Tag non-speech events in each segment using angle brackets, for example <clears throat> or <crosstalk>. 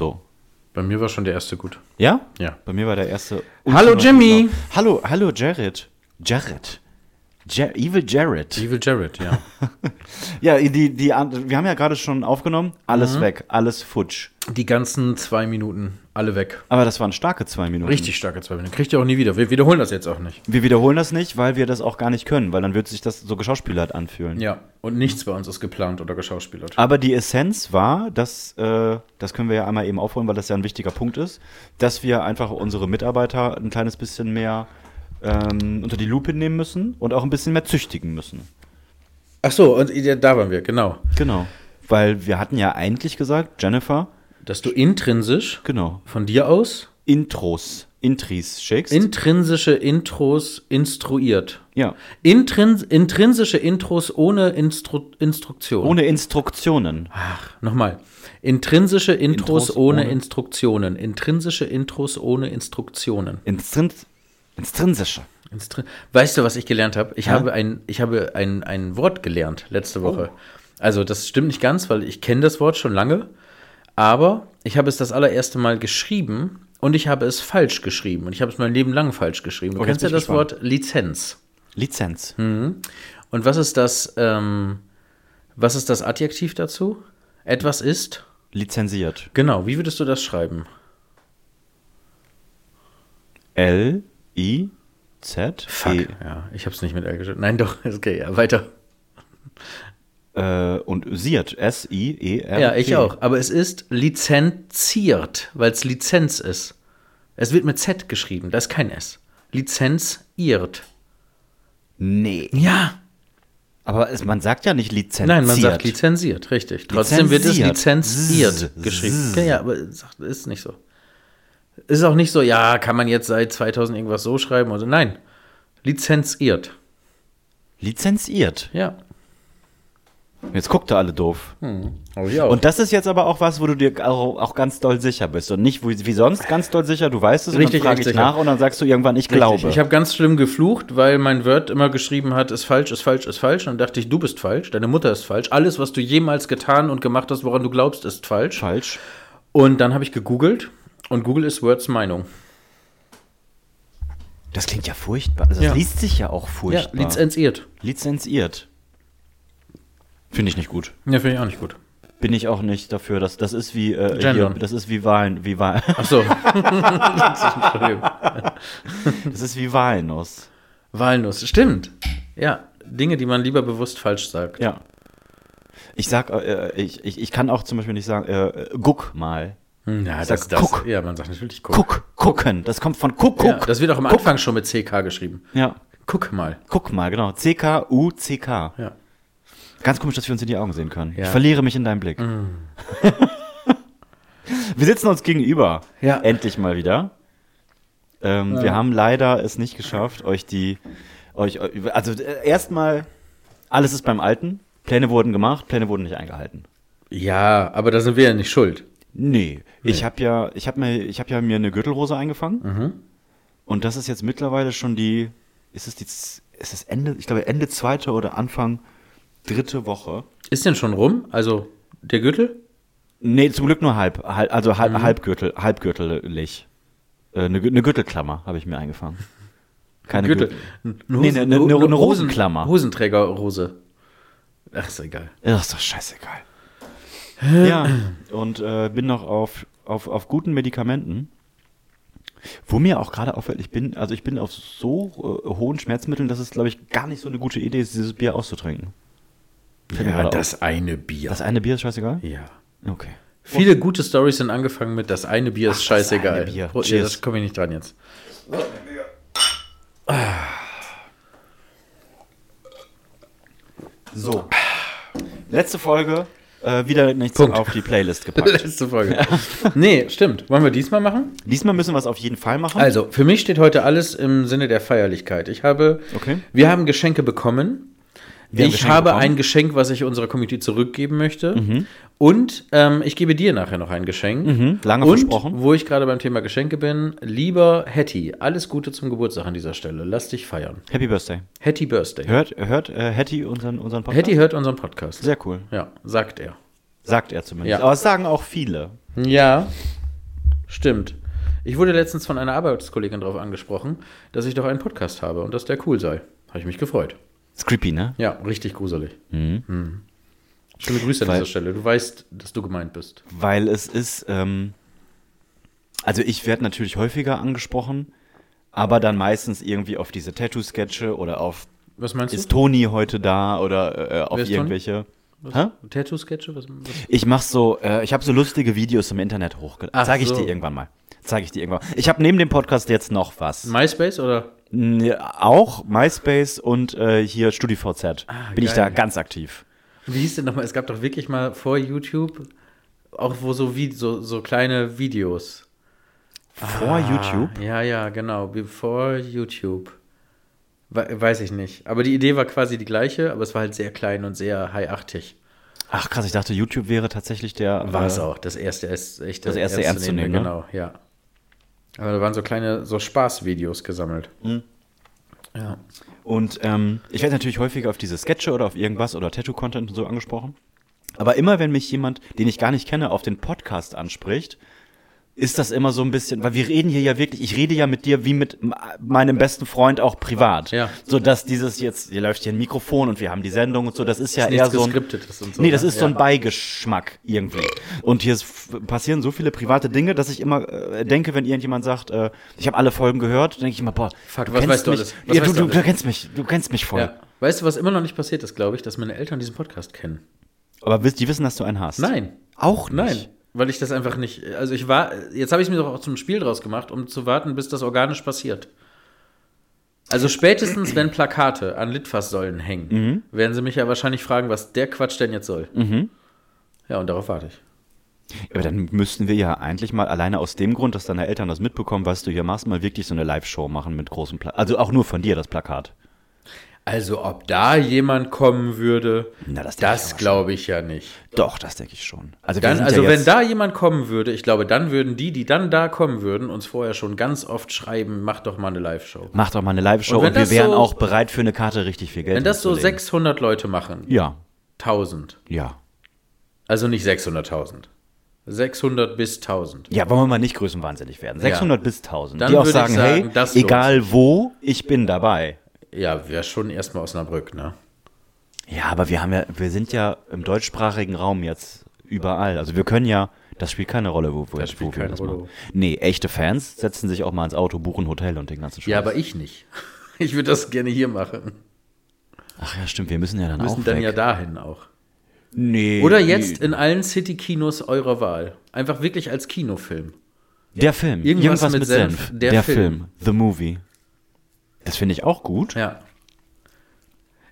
So. Bei mir war schon der erste gut. Ja? Ja. Bei mir war der erste. Hallo, Jimmy. Hallo, hallo Jared. Jared. Ja- Evil Jared. Evil Jared, ja. <laughs> Ja, die, die, wir haben ja gerade schon aufgenommen. Alles Mhm. weg, alles futsch. Die ganzen zwei Minuten, alle weg. Aber das waren starke zwei Minuten. Richtig starke zwei Minuten. Kriegt ihr auch nie wieder. Wir wiederholen das jetzt auch nicht. Wir wiederholen das nicht, weil wir das auch gar nicht können, weil dann wird sich das so geschauspielert anfühlen. Ja. Und nichts bei uns ist geplant oder geschauspielert. Aber die Essenz war, dass, äh, das können wir ja einmal eben aufholen, weil das ja ein wichtiger Punkt ist, dass wir einfach unsere Mitarbeiter ein kleines bisschen mehr ähm, unter die Lupe nehmen müssen und auch ein bisschen mehr züchtigen müssen. Ach so, und da waren wir, genau. Genau. Weil wir hatten ja eigentlich gesagt, Jennifer, Dass du intrinsisch genau, von dir aus Intros, Intris schickst. intrinsische Intros instruiert. ja. Intrins intrinsische Intros ohne Instru Instruktion. Ohne Instruktionen. Nochmal. Intrinsische Intros, Intros ohne, ohne- Instruktionen. Intrinsische Intros ohne Instruktionen. Instrins intrinsische. Instri weißt du, was ich gelernt habe? Ich Ja? habe ein, ich habe ein, ein Wort gelernt letzte Woche. Also das stimmt nicht ganz, weil ich kenne das Wort schon lange, aber ich habe es das allererste Mal geschrieben und ich habe es falsch geschrieben und ich habe es mein Leben lang falsch geschrieben. Du Oh, kennst ja das Wort Lizenz. Lizenz. Und was ist das, ähm, was ist das Adjektiv dazu? Etwas ist? Lizenziert. Genau, wie würdest du das schreiben? L I Z Fuck. E Ja, ich habe es nicht mit L geschrieben. Nein, doch, <laughs> okay, ja, weiter. Äh, und siert S I E R. Ja, ich auch. Aber es ist lizenziert, weil es Lizenz ist. Es wird mit Z geschrieben, da ist kein S. Lizenziert. Nee. Ja. Aber es, man sagt ja nicht lizenziert. Nein, man sagt lizenziert, richtig. Trotzdem wird es Lizenziert. lizenziert Zzz. geschrieben. Ja, ja, aber ist nicht so. Ist auch nicht so, ja, kann man jetzt seit 2000 irgendwas so schreiben oder. Nein. Lizenziert. Lizenziert. Ja. Jetzt guckt ihr alle doof. Auch. Und das ist jetzt aber auch was, wo du dir auch, auch ganz doll sicher bist. Und nicht wie, wie sonst ganz doll sicher, du weißt es Richtig, und dann frage ich nach ja. und dann sagst du irgendwann, ich Richtig. glaube. Ich habe ganz schlimm geflucht, weil mein Word immer geschrieben hat, ist falsch, ist falsch, ist falsch. Und dann dachte ich, du bist falsch, deine Mutter ist falsch. Alles, was du jemals getan und gemacht hast, woran du glaubst, ist falsch. falsch. Und dann habe ich gegoogelt und Google ist Words Meinung. Das klingt ja furchtbar. Also das Ja. liest sich ja auch Ja, furchtbar. lizenziert. Lizenziert. Finde ich nicht gut. Ja, finde ich auch nicht gut. Bin ich auch nicht dafür. Das, das ist wie äh, hier, das ist wie Wahlen, wie Wahlen. <laughs> Ach so. <laughs> Das ist wie Walnuss. Walnuss, stimmt. Ja, Dinge, die man lieber bewusst falsch sagt. Ja. Ich sag, äh, ich, ich, ich kann auch zum Beispiel nicht sagen, äh, guck mal. Hm, Ja, Sag, das, das, guck. ja, man sagt natürlich guck. Guck, gucken. Das kommt von guck, guck. Ja, das wird auch am Anfang schon mit CK geschrieben. ja. Guck mal. Guck mal, genau. C-K-U-C-K. Ja. Ganz komisch, dass wir uns in die Augen sehen können. Ja. Mm. Ich verliere mich in deinem Blick. <laughs> wir sitzen uns gegenüber. Ja. Endlich mal wieder. Ähm, Wir haben leider es nicht geschafft, euch die, euch, also äh, erstmal, alles ist beim Alten. Pläne wurden gemacht, Pläne wurden nicht eingehalten. Ja, aber da sind wir ja nicht schuld. Nee, ich habe ja, ich habe mir, ich habe ja mir eine Gürtelrose eingefangen. Mhm. Und das ist jetzt mittlerweile schon die, ist es die, ist es Ende, ich glaube Ende zweite oder Anfang dritte Woche. Ist denn schon rum? Also der Gürtel? Nee, zum Glück nur halb, halb also halb, Mhm. halbgürtel, halbgürtelig. Äh, eine, Gü- eine Gürtelklammer habe ich mir eingefangen. Keine Gürtel. Gürtel. Nee, eine- eine- eine Hosen- Rosenklammer. Hosenträgerrose. Ach, ist egal. Ja, ist doch scheißegal. ja, und äh, bin noch auf, auf, auf guten Medikamenten. Wo mir auch gerade auffällt, ich bin, also ich bin auf so äh, hohen Schmerzmitteln, dass es, glaube ich, gar nicht so eine gute Idee ist, dieses Bier auszutrinken. Ja, das eine Bier. Das eine Bier ist scheißegal? ja. Okay. Viele gute Stories sind angefangen mit das eine Bier ist das scheißegal. eine Bier. Pro- Ja, Cheers. das komme ich nicht dran jetzt. So. Letzte Folge äh, wieder nichts Punkt. auf die Playlist gepackt. <laughs> Letzte Folge. Nee, stimmt. Wollen wir diesmal machen? Diesmal müssen wir es auf jeden Fall machen. Also, für mich steht heute alles im Sinne der Feierlichkeit. Ich habe, Okay. wir haben Geschenke bekommen. Ich habe bekommen. ein Geschenk, was ich unserer Community zurückgeben möchte. Mhm. Und ähm, ich gebe dir nachher noch ein Geschenk. Mhm, lange Und, versprochen. wo ich gerade beim Thema Geschenke bin, lieber Hetty, alles Gute zum Geburtstag an dieser Stelle. Lass dich feiern. Happy Birthday. Hetty Birthday. Hört, hört äh, Hetty unseren, unseren Podcast? Hetty hört unseren Podcast. Sehr cool. Ja, sagt er. Sagt er zumindest. Ja. Aber es sagen auch viele. Ja, stimmt. Ich wurde letztens von einer Arbeitskollegin darauf angesprochen, dass ich doch einen Podcast habe und dass der cool sei. Habe ich mich gefreut. Ist creepy, ne? Ja, richtig gruselig. Mhm. Schöne Grüße an Weil- dieser Stelle. Du weißt, dass du gemeint bist. Weil es ist, ähm, also ich werde natürlich häufiger angesprochen, aber dann meistens irgendwie auf diese Tattoo-Sketche oder auf Was meinst ist du? Toni heute da oder äh, auf ist Toni? irgendwelche. Tattoo-Sketche? Was, was? Ich mach so, äh, ich habe so lustige Videos im Internet hochgeladen. Zeige ich so. dir irgendwann mal. Zeige ich dir irgendwann. Ich habe neben dem Podcast jetzt noch was. MySpace oder? Auch MySpace und äh, hier StudiVZ. Bin ich da Ah, geil. ganz aktiv. Wie hieß denn nochmal? Es gab doch wirklich mal vor YouTube auch wo so, wie, so, so kleine Videos. Vor YouTube? Ah, Ja, ja, genau. Before YouTube. We weiß ich nicht. Aber die Idee war quasi die gleiche, aber es war halt sehr klein und sehr high-achtig. Ach krass, ich dachte, YouTube wäre tatsächlich der. War es äh, auch. Das erste echt Das erste ernstzunehmende, ne? Genau, ja. Aber da waren so kleine, so Spaßvideos gesammelt. Mhm. Ja. Und ähm, ich werde natürlich häufiger auf diese Sketche oder auf irgendwas oder Tattoo-Content und so angesprochen. Aber immer, wenn mich jemand, den ich gar nicht kenne, auf den Podcast anspricht, ist das immer so ein bisschen, weil wir reden hier ja wirklich, ich rede ja mit dir wie mit meinem besten Freund auch privat. Ja. So dass dieses jetzt, hier läuft hier ein Mikrofon und wir haben die Sendung und so, das ist ja Ist eher so ein. So, nee, das ne? ist so ein Ja. Beigeschmack irgendwie. Und hier passieren so viele private Dinge, dass ich immer äh, denke, wenn irgendjemand sagt, äh, ich habe alle Folgen gehört, denke ich immer, boah, Fuck, du was kennst weißt du mich. alles? Was Ja, du, du du, kennst mich, du kennst mich voll. ja. Weißt du, was immer noch nicht passiert ist, glaube ich, dass meine Eltern diesen Podcast kennen? Aber die wissen, dass du einen hast. Nein. Auch nicht. Nein. Weil ich das einfach nicht. Also ich war. Jetzt habe ich es mir doch auch zum Spiel draus gemacht, um zu warten, bis das organisch passiert. Also spätestens, wenn Plakate an Litfaßsäulen hängen, Mhm. werden sie mich ja wahrscheinlich fragen, was der Quatsch denn jetzt soll. Ja, und darauf warte ich. Aber dann müssten wir ja eigentlich mal alleine aus dem Grund, dass deine Eltern das mitbekommen, was du hier machst, mal wirklich so eine Live-Show machen mit großem Plakat. Also auch nur von dir, das Plakat. Also, ob da jemand kommen würde, Na, das das glaube ich ja nicht. Doch, das denke ich schon. Also, Dann, also ja wenn da jemand kommen würde, ich glaube, dann würden die, die dann da kommen würden, uns vorher schon ganz oft schreiben, mach doch mal eine Live-Show. Mach doch mal eine Live-Show Und und, wir wären so- auch bereit für eine Karte richtig viel Geld Wenn das so hinzulegen. 600 Leute machen, Ja, 1000, ja. also nicht 600.000, 600 bis 1000. Ja, wollen wir mal nicht größenwahnsinnig werden. 600 bis 1000. Dann die auch sagen, sagen, hey, egal wo, ich bin dabei. Ja, wäre schon erstmal Osnabrück, ne? Ja, aber wir haben ja, wir sind ja im deutschsprachigen Raum jetzt überall. Also wir können ja, das spielt keine Rolle, wo, wo, Das spielt wo wir keine das Rolle. machen. Nee, echte Fans setzen sich auch mal ins Auto, buchen Hotel und den ganzen Scheiß. Ja, aber ich nicht. <laughs> Ich würde das gerne hier machen. Ach ja, stimmt, wir müssen ja dann Wir müssen auch dann weg. ja dahin auch. nee. Oder jetzt in allen City-Kinos eurer Wahl. Einfach wirklich als Kinofilm. Der Film. Irgendwas mit Senf. Der Der, Film. Film. The Movie. Das finde ich auch gut. Ja.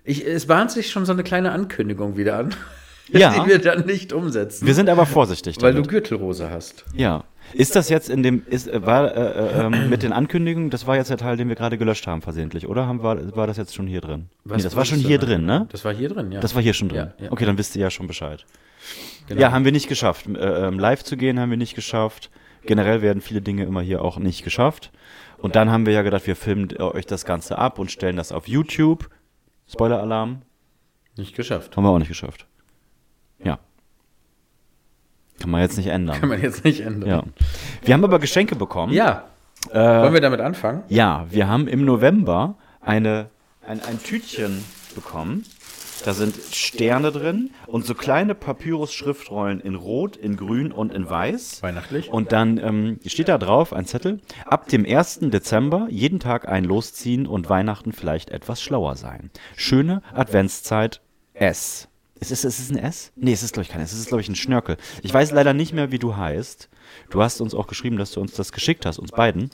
Ich, es bahnt sich schon so eine kleine Ankündigung wieder an, <laughs> Ja. die wir dann nicht umsetzen, Wir sind aber vorsichtig weil du damit. Gürtelrose hast. Ja. Ist das jetzt in dem, ist, äh, war, äh, äh, ähm, mit den Ankündigungen, das war jetzt der Teil, den wir gerade gelöscht haben, versehentlich, oder? Haben, war, war das jetzt schon hier drin? nee, das war was schon hier da? drin, ne? Das war hier drin, ja. Das war hier schon drin. Ja, ja. Okay, dann wisst ihr ja schon Bescheid. Genau. Ja, haben wir nicht geschafft. Äh, ähm, live zu gehen haben wir nicht geschafft. Generell werden viele Dinge immer hier auch nicht geschafft. Und dann haben wir ja gedacht, wir filmen äh, euch das Ganze ab und stellen das auf YouTube. Spoiler-Alarm. Nicht geschafft. Haben wir auch nicht geschafft. Ja. Kann man jetzt nicht ändern. Kann man jetzt nicht ändern. Ja. Wir haben aber Geschenke bekommen. Ja. Äh, Wollen wir damit anfangen? ja, wir haben im November eine, ein, ein Tütchen bekommen. Da sind Sterne drin und so kleine Papyrus-Schriftrollen in Rot, in Grün und in Weiß. Weihnachtlich. Und dann ähm, steht da drauf ein Zettel. Ab dem 1. Dezember jeden Tag ein Losziehen und Weihnachten vielleicht etwas schlauer sein. Schöne Adventszeit S. Ist es, ist es ein S? Nee, es ist, glaube ich, kein S. Es ist, glaube ich, ein Schnörkel. Ich weiß leider nicht mehr, wie du heißt. Du hast uns auch geschrieben, dass du uns das geschickt hast, uns beiden.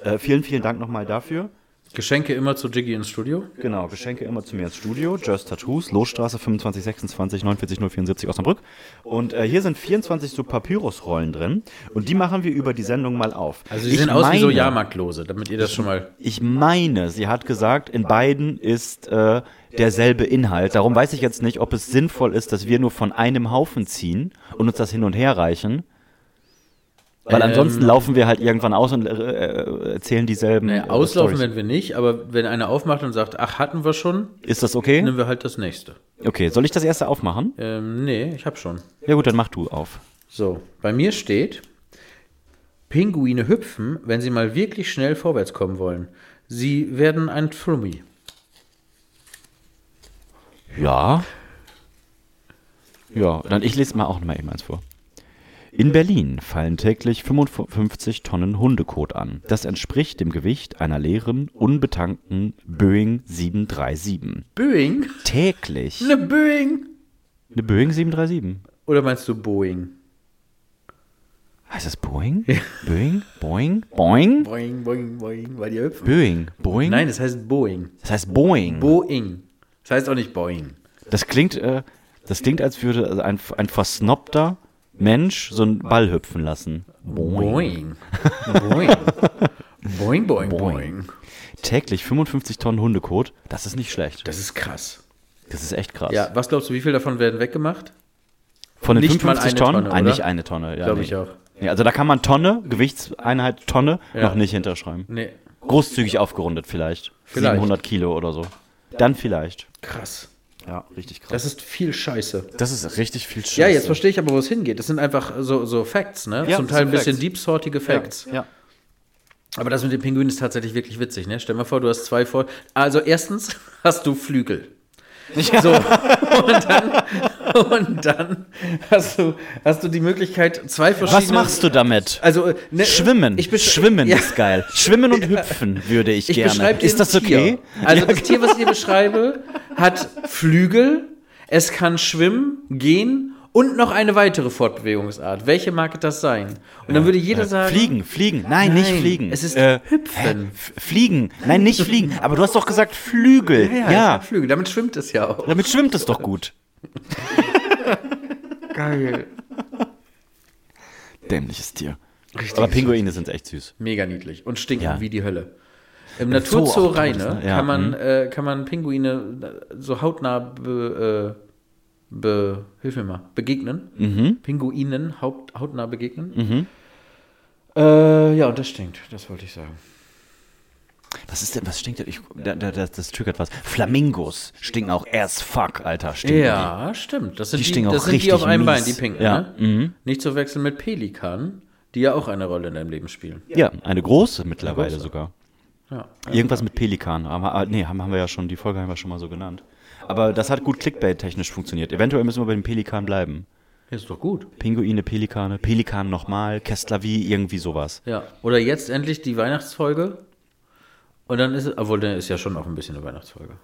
Äh, vielen, vielen Dank nochmal dafür. Geschenke immer zu Jiggy ins Studio. Genau, Geschenke immer zu mir ins Studio. Just Tattoos, Losstraße 2526 49074 Osnabrück. Und äh, hier sind 24 so Papyrusrollen drin. Und die machen wir über die Sendung mal auf. Also die Ich sehen aus wie so meine- Jahrmarktlose, damit ihr das schon mal. Ich meine, sie hat gesagt, in beiden ist äh, derselbe Inhalt. Darum weiß ich jetzt nicht, ob es sinnvoll ist, dass wir nur von einem Haufen ziehen und uns das hin und her reichen. Weil Ähm, ansonsten laufen wir halt irgendwann aus und äh, äh, erzählen dieselben. Naja, äh, auslaufen Storys. werden wir nicht, aber wenn einer aufmacht und sagt, ach, hatten wir schon, Ist das okay? nehmen wir halt das nächste. Okay, soll ich das erste aufmachen? Ähm, nee, ich hab schon. Ja gut, dann mach du auf. So, bei mir steht, Pinguine hüpfen, wenn sie mal wirklich schnell vorwärts kommen wollen. Sie werden ein Flummi. Ja. Ja, dann ich lese mal auch noch mal eben eins vor. In Berlin fallen täglich 55 Tonnen Hundekot an. Das entspricht dem Gewicht einer leeren, unbetankten Boeing 737. Boeing? Täglich. Eine Boeing? Eine Boeing 737. Oder meinst du Boeing? Heißt das Boeing? Boeing? Boeing? Boeing? Boeing, Boeing, Boeing, weil die hüpfen. Boeing? Boeing? Nein, das heißt Boeing. Das heißt Boeing. Boeing. Das heißt auch nicht Boeing. Das klingt, äh, das klingt, als würde ein, ein versnobter Mensch so einen Ball hüpfen lassen. Boeing. Boeing. Boeing, <laughs> Boeing, Boeing. Täglich 55 Tonnen Hundekot, das ist nicht schlecht. Das ist krass. Das ist echt krass. Ja, was glaubst du, wie viel davon werden weggemacht? Von den nicht mal 55 eine Tonnen? Tonne, Ah, oder? nicht eine Tonne. Ja, Glaube nee. ich auch. Ja, also da kann man Tonne, Gewichtseinheit Tonne, Ja. noch nicht hinterschreiben. Nee, Großzügig aufgerundet vielleicht. Vielleicht. 700 Kilo oder so. Dann vielleicht. krass. Ja, richtig krass. Das ist viel Scheiße. Das ist richtig viel Scheiße. Ja, jetzt verstehe ich aber, wo es hingeht. Das sind einfach so, so Facts, ne? Ja, Zum Teil ein bisschen deepsortige Facts. Ja. Aber das mit den Pinguinen ist tatsächlich wirklich witzig, ne? Stell mal vor, du hast zwei vor. Also erstens <laughs> hast du Flügel. So, und dann, <laughs> und dann hast, du, hast du die Möglichkeit, zwei verschiedene. Was machst du damit? Also, äh, ne, Schwimmen. Ich besch- Schwimmen Ja. ist geil. Schwimmen und <laughs> hüpfen würde ich, Ich gerne. dir Ist das ein Tier. okay? Also das Tier, was ich hier beschreibe, hat Flügel, es kann schwimmen, gehen und noch eine weitere Fortbewegungsart. Welche mag das sein? Und dann würde jeder sagen, Fliegen, fliegen. Nein, nicht Nein, fliegen. es ist äh, hüpfen. hä? Fliegen. Nein, nicht fliegen. Aber du hast doch gesagt Flügel. Ja, Ja. ja, Flügel. Damit schwimmt es ja auch. Damit schwimmt es doch gut. <laughs> Geil. Dämliches Tier. Richtig Aber Pinguine sind echt süß. Mega niedlich und stinken Ja. wie die Hölle. Im Zoo Naturzoo Rheine ne? Ja, kann, man, mhm. äh, kann man Pinguine so hautnah be, äh, be, hilf mir mal, begegnen. Mhm. Pinguinen haut, hautnah begegnen. Äh, ja, und das stinkt, das wollte ich sagen. Was ist denn, was stinkt denn? Ich, da, da, das, das triggert was. Flamingos stinken auch as fuck, Alter. Stinken Ja, stimmt. Das sind Die die, stinken das auch sind die richtig auf einem mies. Bein, die pinken. Ja, mhm. Ne? Nicht zu wechseln mit Pelikanen, die ja auch eine Rolle in deinem Leben spielen. die? Ja, eine große mittlerweile große. sogar. Ja. Irgendwas mit Pelikan. Aber, nee, haben, haben wir ja schon, die Folge haben wir schon mal so genannt. Aber das hat gut Clickbait-technisch funktioniert. Eventuell müssen wir bei dem Pelikan bleiben. Ist doch gut. Pinguine, Pelikane, Pelikan nochmal, Kestlavi, irgendwie sowas. Ja. Oder jetzt endlich die Weihnachtsfolge. Und dann ist es, obwohl, dann ist ja schon auch ein bisschen eine Weihnachtsfolge.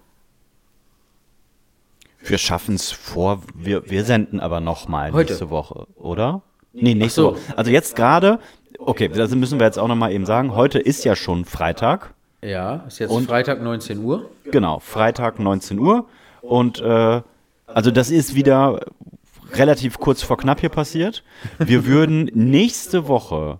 Wir schaffen es vor, wir, wir senden aber nochmal nächste Woche, oder? Nee, nächste Ach so. Woche. Also jetzt gerade, okay, das müssen wir jetzt auch nochmal eben sagen, heute ist ja schon Freitag. Ja, ist jetzt Und- Freitag 19 Uhr. Genau, Freitag 19 Uhr. Und äh, also das ist wieder relativ kurz vor knapp hier passiert. Wir würden nächste Woche,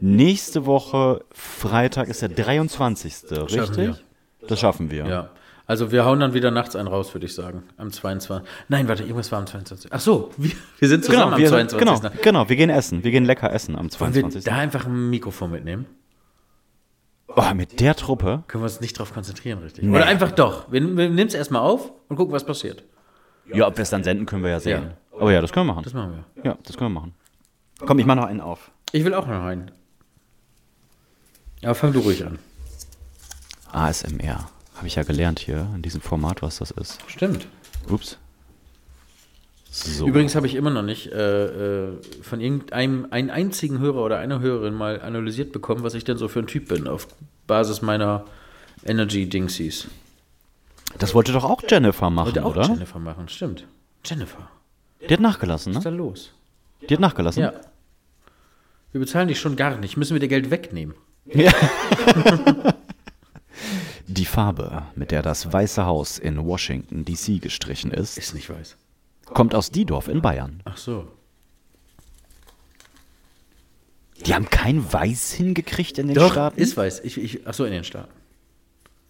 nächste Woche, Freitag ist der 23. richtig? wir. Das schaffen wir. Ja. Also wir hauen dann wieder nachts einen raus, würde ich sagen. Am 22. Nein, warte, irgendwas war am 22. Ach so, wir, wir sind zusammen Genau, wir, am 22. genau, genau, wir gehen essen. Wir gehen lecker essen am Wollen wir 22. da einfach ein Mikrofon mitnehmen? Oh, mit der Truppe? Können wir uns nicht drauf konzentrieren, richtig? Nee. Oder einfach doch. Wir, wir nehmen es erstmal auf und gucken, was passiert. Ja, ob wir es dann senden, können wir ja sehen. Ja. Oh ja, das können wir machen. Das machen wir. ja, das können wir machen. Komm, ich mach noch einen auf. Ich will auch noch einen. Aber fang du ruhig an. ASMR. Habe ich ja gelernt hier in diesem Format, was das ist. Stimmt. Ups. So. Übrigens habe ich immer noch nicht äh, äh, von irgendeinem einen einzigen Hörer oder einer Hörerin mal analysiert bekommen, was ich denn so für ein Typ bin, auf Basis meiner Energy-Dingsies. Das wollte doch auch Jennifer machen, Wollte auch oder? Jennifer machen, stimmt. Jennifer, Die hat nachgelassen, was ist ne? da los? Die hat nachgelassen. Ja. Wir bezahlen dich schon gar nicht. Müssen wir dir Geld wegnehmen? <laughs> Farbe, mit der das Weiße Haus in Washington, D.C. gestrichen ist, Ist nicht weiß. kommt aus Diedorf in Bayern. Ach so. Die haben kein Weiß hingekriegt in den Doch, Staaten? ist weiß. Ich, ich, ach so, in den Staaten.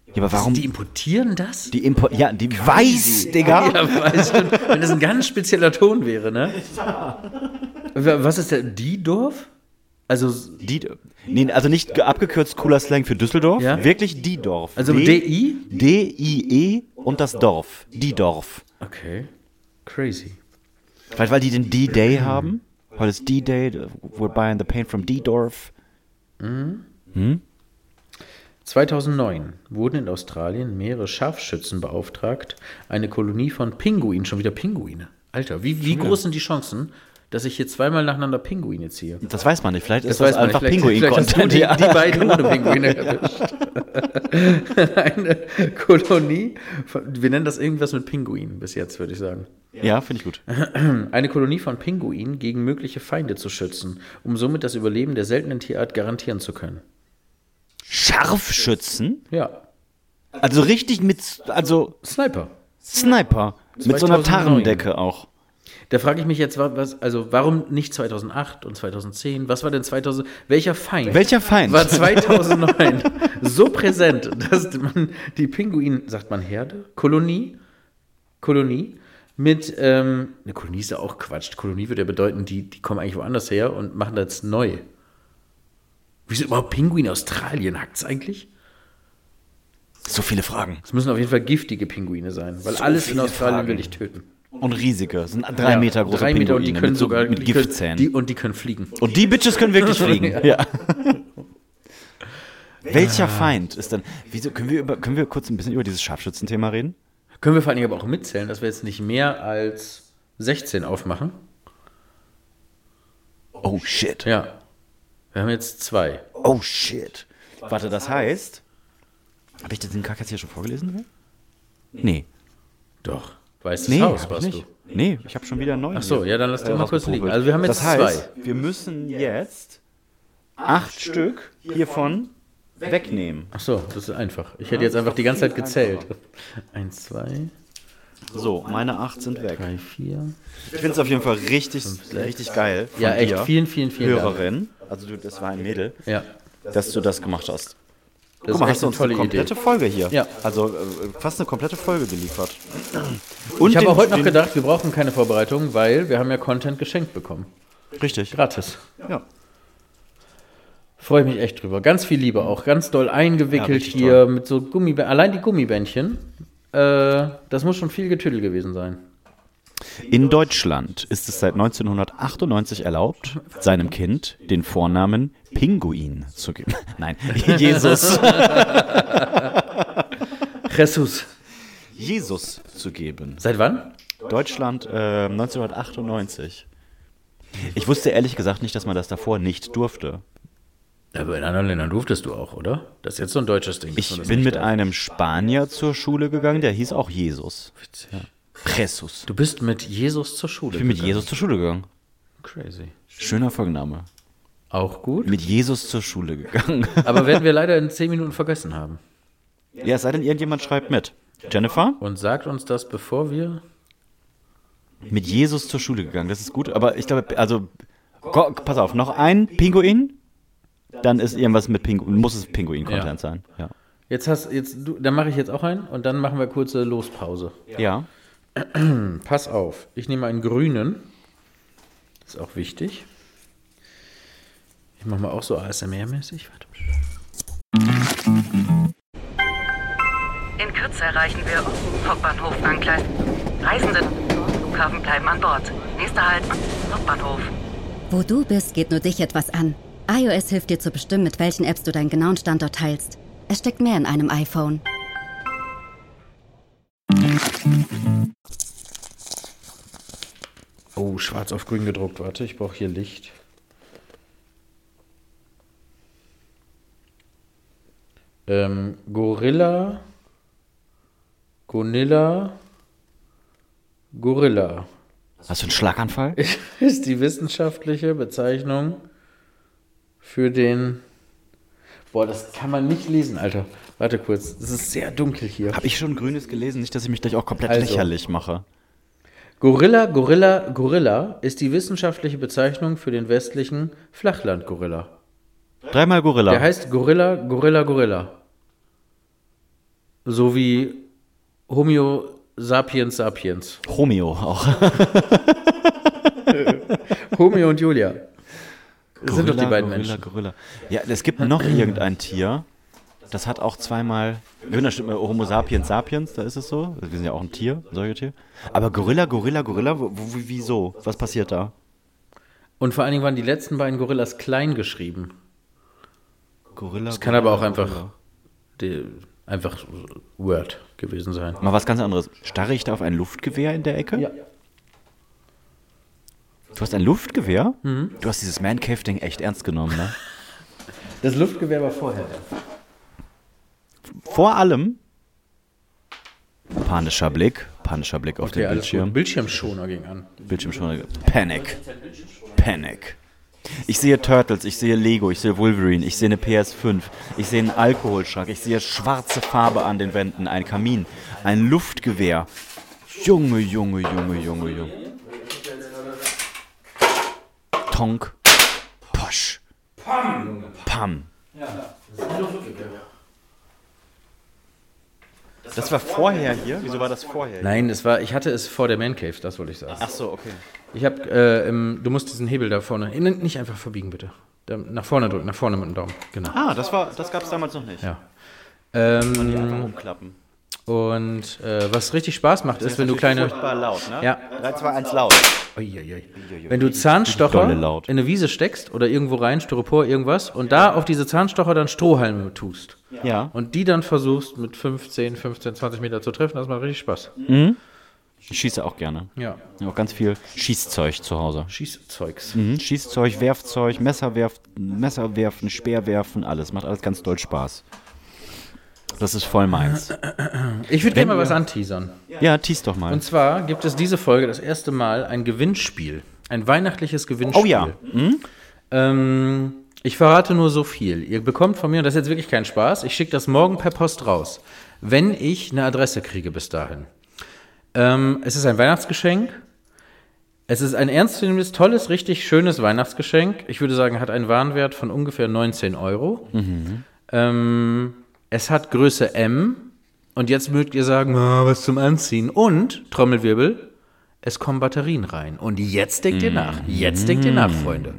ja, aber warum? Die importieren das? Die Import ja, die Weiß, Digga. Ja, weiß stimmt. Wenn das ein ganz spezieller Ton wäre, ne? <laughs> Was ist der? Diedorf? Also, Die, nee, also nicht ge- abgekürzt cooler Slang für Düsseldorf, Ja? wirklich Diedorf. also D- DI? D-I-E und das Dorf. Diedorf. Okay. Crazy. Vielleicht weil die den D-Day haben. Heute ist D-Day, we're buying the paint from Diedorf. 2009 wurden in Australien mehrere Scharfschützen beauftragt, eine Kolonie von Pinguinen, schon wieder Pinguine. Alter, wie, wie groß sind die Chancen, dass ich hier zweimal nacheinander Pinguine ziehe? Das weiß man nicht. Vielleicht ist Das das, man nicht. einfach Pinguin-Content. die, Ja. die beiden ohne Pinguine erwischt. <laughs> Eine Kolonie, von, wir nennen das irgendwas mit Pinguinen bis jetzt, würde ich sagen. ja, finde ich gut. <clears throat> Eine Kolonie von Pinguinen gegen mögliche Feinde zu schützen, um somit das Überleben der seltenen Tierart garantieren zu können. Scharfschützen? Ja, Also richtig mit, also Sniper. Sniper. Mit so einer 2009. Tarndecke auch. Da frage ich mich jetzt, wa- was, also warum nicht 2008 und 2010? Was war denn 2000? Welcher Feind? Welcher Feind? war 2009 <laughs> so präsent, dass man die Pinguin, sagt man Herde? Kolonie? Kolonie? Mit, ähm, eine Kolonie ist ja auch Quatsch. Kolonie würde ja bedeuten, die, die kommen eigentlich woanders her und machen das neu. Wieso überhaupt Pinguin Australien? Hackt's eigentlich? So viele Fragen. Es müssen auf jeden Fall giftige Pinguine sein, weil So alles in Australien Fragen. will ich töten. Und riesige. Sind drei Ja, Meter große drei Meter und die können mit, so, sogar mit Giftzähnen. die, und die können fliegen. und die Bitches können wirklich <laughs> fliegen. ja. Welcher Feind ist denn. Wieso können wir über, können wir kurz ein bisschen über dieses Scharfschützenthema reden? Können wir vor allen Dingen aber auch mitzählen, dass wir jetzt nicht mehr als 16 aufmachen? Oh shit. Ja. Wir haben jetzt zwei. Oh shit. Warte, das heißt. Habe ich den Kack jetzt hier schon vorgelesen? Nee. Doch. Weißes Nee, Haus warst nicht. du. Nee, ich habe schon wieder neuen. Ach so, ja, dann lass den äh, mal kurz liegen. Also wir haben jetzt das heißt, zwei. Wir müssen jetzt acht Stück hiervon wegnehmen. Ach so, das ist einfach. Ich hätte jetzt einfach die ganze Zeit gezählt. <laughs> Eins, zwei, So, meine acht sind weg. drei, vier. Ich finde es auf jeden Fall richtig, richtig geil. Von Ja, echt. Vielen, vielen, vielen Dank. Hörerin. Also du, das war ein Mädel, Ja. dass du das gemacht hast. Das Guck mal, hast du eine uns eine komplette Idee. Folge hier. Ja. Also äh, fast eine komplette Folge geliefert. Und Ich habe auch heute noch gedacht, wir brauchen keine Vorbereitung, weil wir haben ja Content geschenkt bekommen. Richtig. Gratis. Ja. Freue mich echt drüber. Ganz viel Liebe auch. Ganz doll Ja, eingewickelt richtig hier mit so Gummibändchen. Allein die Gummibändchen. Äh, das muss schon viel Getüdel gewesen sein. In Deutschland ist es seit 1998 erlaubt, seinem Kind den Vornamen Pinguin zu geben. <laughs> Nein, Jesus. <laughs> Jesus. Jesus zu geben. Seit wann? Deutschland äh, 1998. Ich wusste ehrlich gesagt nicht, dass man das davor nicht durfte. Aber in anderen Ländern durftest du auch, oder? Das ist jetzt so ein deutsches Ding. Ich bin mit darf. einem Spanier zur Schule gegangen, der hieß auch Jesus. Jesus. Du bist mit Jesus zur Schule. Ich bin mit gegangen. Jesus zur Schule gegangen. Crazy. Schöner Folgenname. Auch gut. Mit Jesus zur Schule gegangen. <laughs> Aber werden wir leider in 10 Minuten vergessen haben. ja, es sei denn, irgendjemand schreibt mit. Jennifer? Und sagt uns das, bevor wir. Mit Jesus zur Schule gegangen. Das ist gut, aber ich glaube, also, pass auf, noch ein Pinguin, dann ist irgendwas mit Pinguin, muss es Pinguin-Content Ja. sein. Ja. Jetzt hast jetzt du, dann mache ich jetzt auch einen und dann machen wir kurze Lospause. ja. <clears throat> Pass auf, ich nehme einen grünen. Ist auch wichtig. Ich mache mal auch so ASMR-mäßig. Warte. In Kürze erreichen wir Hauptbahnhof Angleis. Reisende Flughafen bleiben an Bord. Nächster Halt, Hauptbahnhof. Wo du bist, geht nur dich etwas an. iOS hilft dir zu bestimmen, mit welchen Apps du deinen genauen Standort teilst. Es steckt mehr in einem iPhone. Oh, schwarz auf grün gedruckt. Warte, ich brauche hier Licht. Ähm, Gorilla. Gonilla. Gorilla. Hast du einen Schlaganfall? <laughs> ist die wissenschaftliche Bezeichnung für den. Boah, das kann man nicht lesen, Alter. Warte kurz, es ist sehr dunkel hier. Habe ich schon Grünes gelesen? Nicht, dass ich mich gleich auch komplett Also. lächerlich mache. Gorilla, Gorilla, Gorilla ist die wissenschaftliche Bezeichnung für den westlichen Flachland-Gorilla. Dreimal Gorilla. Der heißt Gorilla, Gorilla, Gorilla. So wie Homeo sapiens sapiens. Romeo auch. <laughs> Homeo und Julia. Das sind doch die beiden Gorilla, Menschen. Gorilla. Ja, es gibt noch <clears throat> irgendein Tier, das hat auch zweimal. Das stimmt, Homo sapiens sapiens, da ist es so. Wir sind ja auch ein Tier, ein Säugetier. Aber Gorilla, Gorilla, Gorilla, wieso? Was passiert da? Und vor allen Dingen waren die letzten beiden Gorillas klein geschrieben. Gorilla. Das kann aber auch einfach, die, einfach Word gewesen sein. Mal was ganz anderes. Starre ich da auf ein Luftgewehr in der Ecke? Ja. Du hast ein Luftgewehr? Mhm. Du hast dieses Man Cave Ding echt ernst genommen, ne? Das Luftgewehr war vorher. Vor allem panischer Blick, panischer Blick auf Okay, den Bildschirm. Bildschirmschoner ging an. Bildschirmschoner. Panic. Panic. Ich sehe Turtles, ich sehe Lego, ich sehe Wolverine, ich sehe eine PS5, ich sehe einen Alkoholschrank, ich sehe schwarze Farbe an den Wänden, ein Kamin, ein Luftgewehr. Junge, Junge, Junge, Junge, Junge. Tonk. Posch. Pam. Pam. Das war vorher hier? Wieso war das vorher? Nein, es war, ich hatte es vor der Man Cave, das wollte ich sagen. Ach so, okay. Ich habe, äh, im- du musst diesen Hebel da vorne, nicht einfach verbiegen bitte. Da, nach vorne drücken, nach vorne mit dem Daumen. Genau. Ah, das war, das gab es damals noch nicht. Ja. Die Ähm, einfach umklappen. Und äh, was richtig Spaß macht, ist, wenn du kleine. Furchtbar laut, ne? Ja. 3, 2, 1 laut. Uiuiui. Wenn du Zahnstocher in eine Wiese steckst oder irgendwo rein, Styropor, irgendwas, und da auf diese Zahnstocher dann Strohhalme tust Ja. und die dann versuchst mit 15, 15, 20 Meter zu treffen, das macht richtig Spaß. Ich schieße auch gerne. Ja. Ich habe auch ganz viel Schießzeug zu Hause. Schießzeugs. Mhm. Schießzeug, Werfzeug, Messer, werf, Messer werfen, Speer werfen, alles. Macht alles ganz doll Spaß. Das ist voll meins. Ich würde gerne mal was anteasern. Ja, tease doch mal. Und zwar gibt es diese Folge das erste Mal ein Gewinnspiel. Ein weihnachtliches Gewinnspiel. Oh ja. Ähm, ich verrate nur so viel. Ihr bekommt von mir, und das ist jetzt wirklich kein Spaß, ich schicke das morgen per Post raus, wenn ich eine Adresse kriege bis dahin. Ähm, es ist ein Weihnachtsgeschenk. Es ist ein ernstzunehmendes, tolles, richtig schönes Weihnachtsgeschenk. Ich würde sagen, hat einen Warenwert von ungefähr 19 Euro. Ähm, es hat Größe M. Und jetzt mögt ihr sagen, "Ah, was zum Anziehen. Und, Trommelwirbel, es kommen Batterien rein. Und jetzt denkt ihr nach. Jetzt denkt ihr nach, Freunde.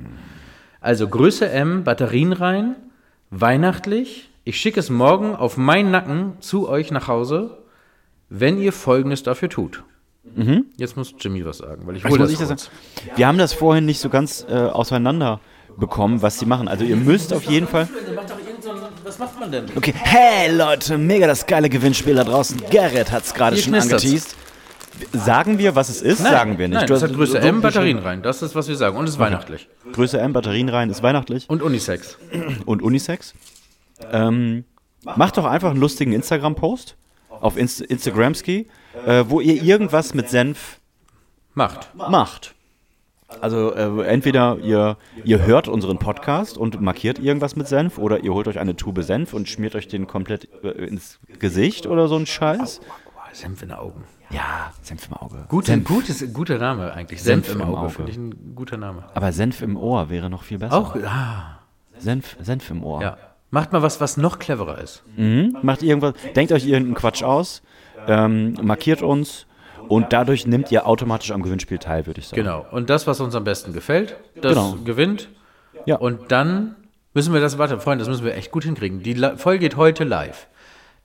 Also Größe M, Batterien rein, weihnachtlich. Ich schicke es morgen auf meinen Nacken zu euch nach Hause, wenn ihr Folgendes dafür tut. Jetzt muss Jimmy was sagen, weil ich hole muss das ich das sagen? Wir haben das vorhin nicht so ganz äh, auseinander bekommen, was sie machen. Also ihr müsst auf jeden Fall. Was macht man denn? Okay, hey Leute, mega das geile Gewinnspiel da draußen. Gerrit hat es gerade schon angeteased. Sagen wir, was es ist? Sagen wir nicht. Nein, Du das hast- hat Größe M, Batterien rein. Das ist, was wir sagen. Und es ist weihnachtlich. Größe M, Batterien rein, ist weihnachtlich. Und Unisex. <clears throat> und Unisex. Ähm, macht doch einfach einen lustigen Instagram-Post auf Inst Instagramski, äh, wo ihr irgendwas mit Senf Macht. macht. Also äh, entweder ihr, ihr hört unseren Podcast und markiert irgendwas mit Senf oder ihr holt euch eine Tube Senf und schmiert euch den komplett äh, ins Gesicht oder so ein Scheiß. Senf in den Augen. Ja, Senf im Auge. Gut, Senf. gutes, guter Name eigentlich. Senf Senf, im im Auge, Auge. finde ich ein guter Name. Aber Senf im Ohr wäre noch viel besser. Auch, ah, Senf, Senf im Ohr. ja. Macht mal was, was noch cleverer ist. Mhm. Macht irgendwas, denkt euch irgendeinen Quatsch aus, ähm, markiert uns und dadurch nimmt ihr automatisch am Gewinnspiel teil, würde ich sagen. Genau. Und das, was uns am besten gefällt, das Genau. gewinnt. Ja. Und dann müssen wir das, warte, Freunde, das müssen wir echt gut hinkriegen. Die Folge geht heute live.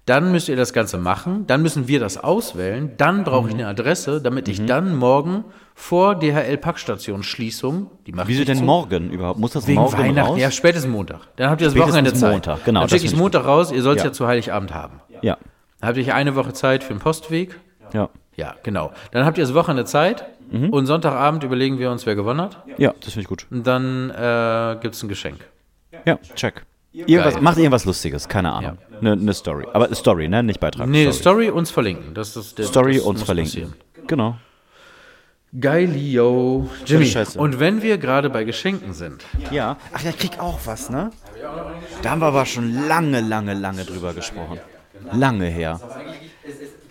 Dann müsst ihr das Ganze machen, dann müssen wir das auswählen, dann brauche ich Mhm. eine Adresse, damit ich dann morgen vor DHL-Packstation Schließung, die macht Wieso denn zu, morgen überhaupt? Muss das Wegen morgen Weihnachten, raus? ja, spätestens Montag. Dann habt ihr das Spätestens Wochenende Zeit. Montag, genau, Dann schicke ich es Montag raus, ihr sollt es Ja. ja zu Heiligabend haben. ja, Dann habt ihr eine Woche Zeit für den Postweg. ja, Ja, genau. Dann habt ihr das Wochenende Zeit Mhm. und Sonntagabend überlegen wir uns, wer gewonnen hat. ja, das finde ich gut. Und dann äh, gibt es ein Geschenk. Ja, check. Irgendwas, macht irgendwas Lustiges, keine Ahnung. Eine ne Story. Aber Story, ne? Nicht Beitrag. Nee, Story, Story uns verlinken. Das ist der, Story das uns verlinken. passieren. Genau. Geilio. Jimmy, und wenn wir gerade bei Geschenken sind, Ja. Ach, ja, ich krieg auch was, ne? Da haben wir aber schon lange, lange, lange drüber gesprochen. Lange her.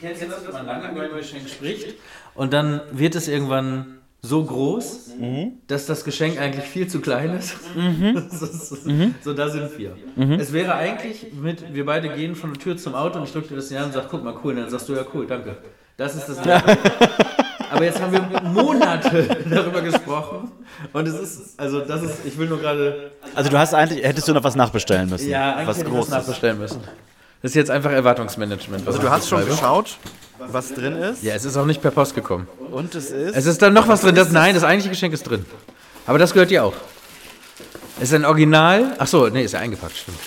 Kennst du das, wenn man lange über ein Geschenk spricht und dann wird es irgendwann so groß, dass das Geschenk eigentlich viel zu klein ist? <laughs> Das ist So, da sind wir. Es wäre eigentlich mit, wir beide gehen von der Tür zum Auto und ich drücke dir das in die Hand und sage, guck mal, cool. Und dann sagst du, ja, cool, danke. Das ist das. Aber jetzt haben wir Monate <laughs> darüber gesprochen und es ist, also das ist, ich will nur gerade, Also du hast eigentlich, hättest du noch was nachbestellen müssen. ja, eigentlich was hätte ich Großes. nachbestellen müssen. Das ist jetzt einfach Erwartungsmanagement. Also du hast schon geschaut, was drin ist. Ja, es ist auch nicht per Post gekommen. Und es ist. Es ist dann noch was drin. Das, nein, das eigentliche Geschenk ist drin. Aber das gehört dir auch. Es ist ein Original. Ach so, nee, ist ja eingepackt, stimmt.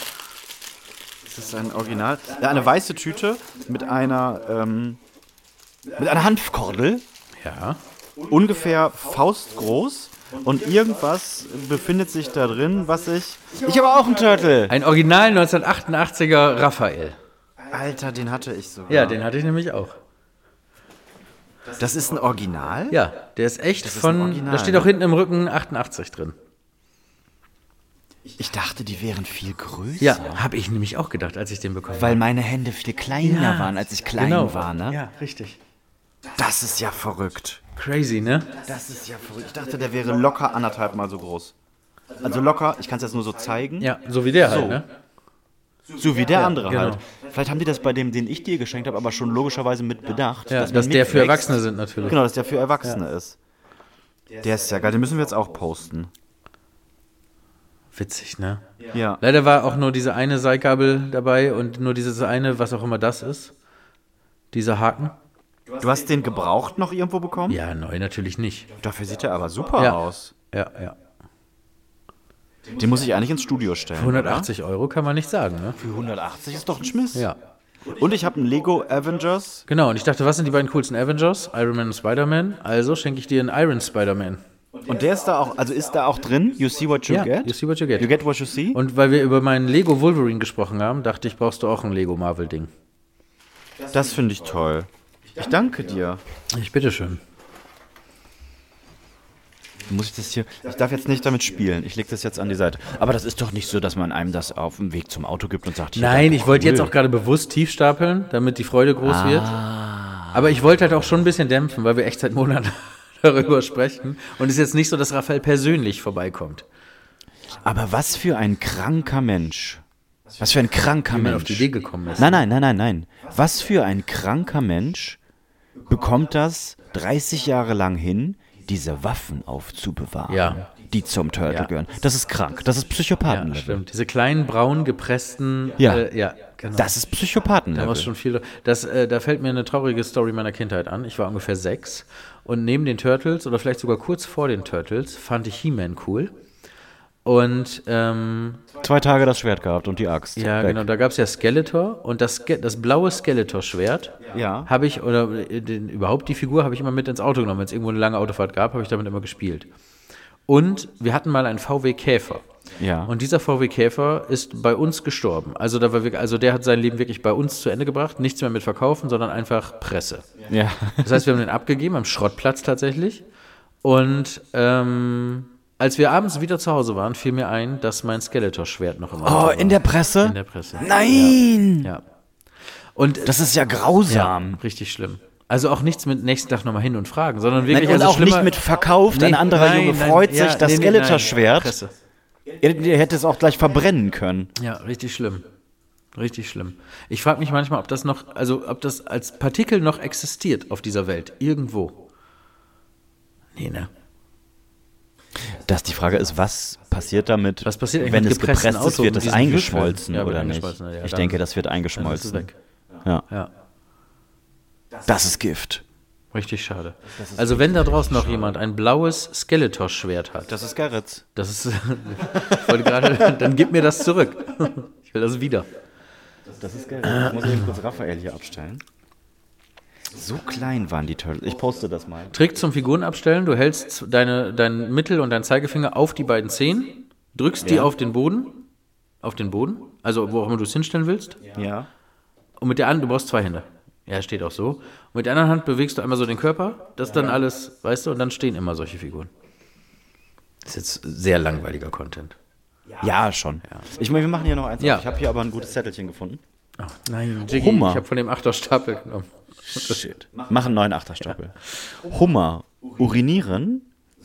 Es ist ein Original. Ja, eine weiße Tüte mit einer, ähm, mit einer Hanfkordel, Ja. ungefähr faustgroß. Und irgendwas befindet sich da drin, was ich. Ich habe auch einen Turtle. Ein Original 1988er Raphael. Alter, den hatte ich sogar. Ja, den hatte ich nämlich auch. Das ist ein Original? Ja, der ist echt ist ein von. Original, da steht ne? auch hinten im Rücken 88 drin. Ich dachte, die wären viel größer. Ja, habe ich nämlich auch gedacht, als ich den bekommen Weil meine Hände viel kleiner Ja, waren, als ich klein genau. war, ne? Ja, richtig. Das ist ja verrückt. Crazy, ne? Das ist ja verrückt. Ich dachte, der wäre locker anderthalb Mal so groß. Also locker, ich kann es jetzt nur so zeigen. Ja, so wie der halt, So. ne? So wie der andere genau. halt. Vielleicht haben die das bei dem, den ich dir geschenkt habe, aber schon logischerweise mit bedacht. Ja, dass dass, der für. Erwachsene sind natürlich. Genau, dass der für Erwachsene ist. Der ist ja geil, den müssen wir jetzt auch posten. Witzig, ne? Ja. Leider war auch nur diese eine Seilgabel dabei und nur dieses eine, was auch immer das ist. Dieser Haken. Du hast den gebraucht noch irgendwo bekommen? Ja, neu natürlich nicht. Dafür sieht er aber super Ja. aus. Ja, ja. Den muss ich eigentlich ins Studio stellen. 180 Euro kann man nicht sagen, ne? Oder? Für 180 ist doch ein Schmiss. Ja. Und ich habe einen Lego Avengers. Genau, und ich dachte, was sind die beiden coolsten Avengers? Iron Man und Spider-Man. Also schenke ich dir einen Iron Spider-Man. Und der ist da auch, also ist da auch drin? You see what you Ja, get? you see what you get. You get what you see? Und weil wir über meinen Lego Wolverine gesprochen haben, dachte ich, brauchst du auch ein Lego Marvel-Ding. Das finde ich toll. Ich danke dir. Ich bitteschön. Muss ich das hier. Ich darf jetzt nicht damit spielen. Ich lege das jetzt an die Seite. Aber das ist doch nicht so, dass man einem das auf dem Weg zum Auto gibt und sagt, hier, Nein, danke, ich wollte cool. jetzt auch gerade bewusst tief stapeln, damit die Freude groß Ah. wird. Aber ich wollte halt auch schon ein bisschen dämpfen, weil wir echt seit Monaten <laughs> darüber sprechen. Und es ist jetzt nicht so, dass Raphael persönlich vorbeikommt. Aber was für ein kranker Mensch. Was für ein kranker Wie Mensch. auf die Idee gekommen ist. Nein, nein, nein, nein, nein. Was für ein kranker Mensch bekommt das 30 Jahre lang hin, diese Waffen aufzubewahren, Ja. die zum Turtle Ja. gehören. Das ist krank. Das ist Ja, Psychopathenlevel. stimmt. Diese kleinen, braun gepressten. Ja. Äh, ja, genau. das ist Da Psychopathenlevel. war schon viel. Das, äh, da fällt mir eine traurige Story meiner Kindheit an. Ich war ungefähr sechs und neben den Turtles oder vielleicht sogar kurz vor den Turtles fand ich He-Man cool. Und ähm, Zwei Tage das Schwert gehabt und die Axt. ja, Weg. genau, da gab es ja Skeletor und das, das blaue Skeletor-Schwert Ja. habe ich, oder äh, den, überhaupt die Figur habe ich immer mit ins Auto genommen. Wenn es irgendwo eine lange Autofahrt gab, habe ich damit immer gespielt. Und wir hatten mal einen VW Käfer. Ja. Und dieser VW Käfer ist bei uns gestorben. Also, da war wirklich, also der hat sein Leben wirklich bei uns zu Ende gebracht. Nichts mehr mit Verkaufen, sondern einfach Presse. Ja. Das heißt, wir haben den abgegeben am Schrottplatz tatsächlich. Und ähm, als wir abends wieder zu Hause waren, fiel mir ein, dass mein Skeletor-Schwert noch im Auto Oh, war. in der Presse? In der Presse. Nein! Ja. Und Das ist ja grausam. ja, richtig schlimm. Also auch nichts mit nächsten Tag nochmal hin und fragen, sondern wirklich Nein, und also auch nicht mit verkauft. Ein Nee, anderer nein, Junge nein, freut ja, sich, das nee, nein, Skeletor-Schwert. Presse. Er, er hätte es auch gleich verbrennen können. Ja, richtig schlimm. Richtig schlimm. Ich frage mich manchmal, ob das noch, also ob das als Partikel noch existiert auf dieser Welt. Irgendwo. Nee, ne? Dass die Frage ist, was passiert damit, Was passiert wenn es gepresst ist, Auto, wird diesen eingeschmolzen? Ja, oder nicht? eingeschmolzen, ja, ich denke, das wird eingeschmolzen. Ja. Ja, Das ist Gift. richtig schade. Also wenn da draußen noch jemand ein blaues Skeletor-Schwert hat, Das ist Gerritz. das ist, <laughs> ich wollte gerade, dann gib mir das zurück. Ich will das wieder. Das ist Gerritz. Ich muss eben kurz Raphael hier abstellen. So klein waren die Turtles. Ich poste das mal. Trick zum Figuren abstellen. Du hältst deine, dein Mittel- und dein Zeigefinger auf die beiden Zehen, drückst die Ja. auf den Boden, auf den Boden, also wo auch immer du es hinstellen willst. Ja. Und mit der anderen, du brauchst zwei Hände. Ja, steht auch so. Und mit der anderen Hand bewegst du einmal so den Körper, das dann alles, weißt du, und dann stehen immer solche Figuren. Das ist jetzt sehr langweiliger Content. Ja, schon. Ich meine, wir machen hier noch eins. Ja. auf. Ich habe hier aber ein gutes Zettelchen gefunden. Nein, Jiggy, Hummer. ich habe von dem Achterstapel genommen. Shit. Mach einen neuen Achterstapel. Hummer urinieren,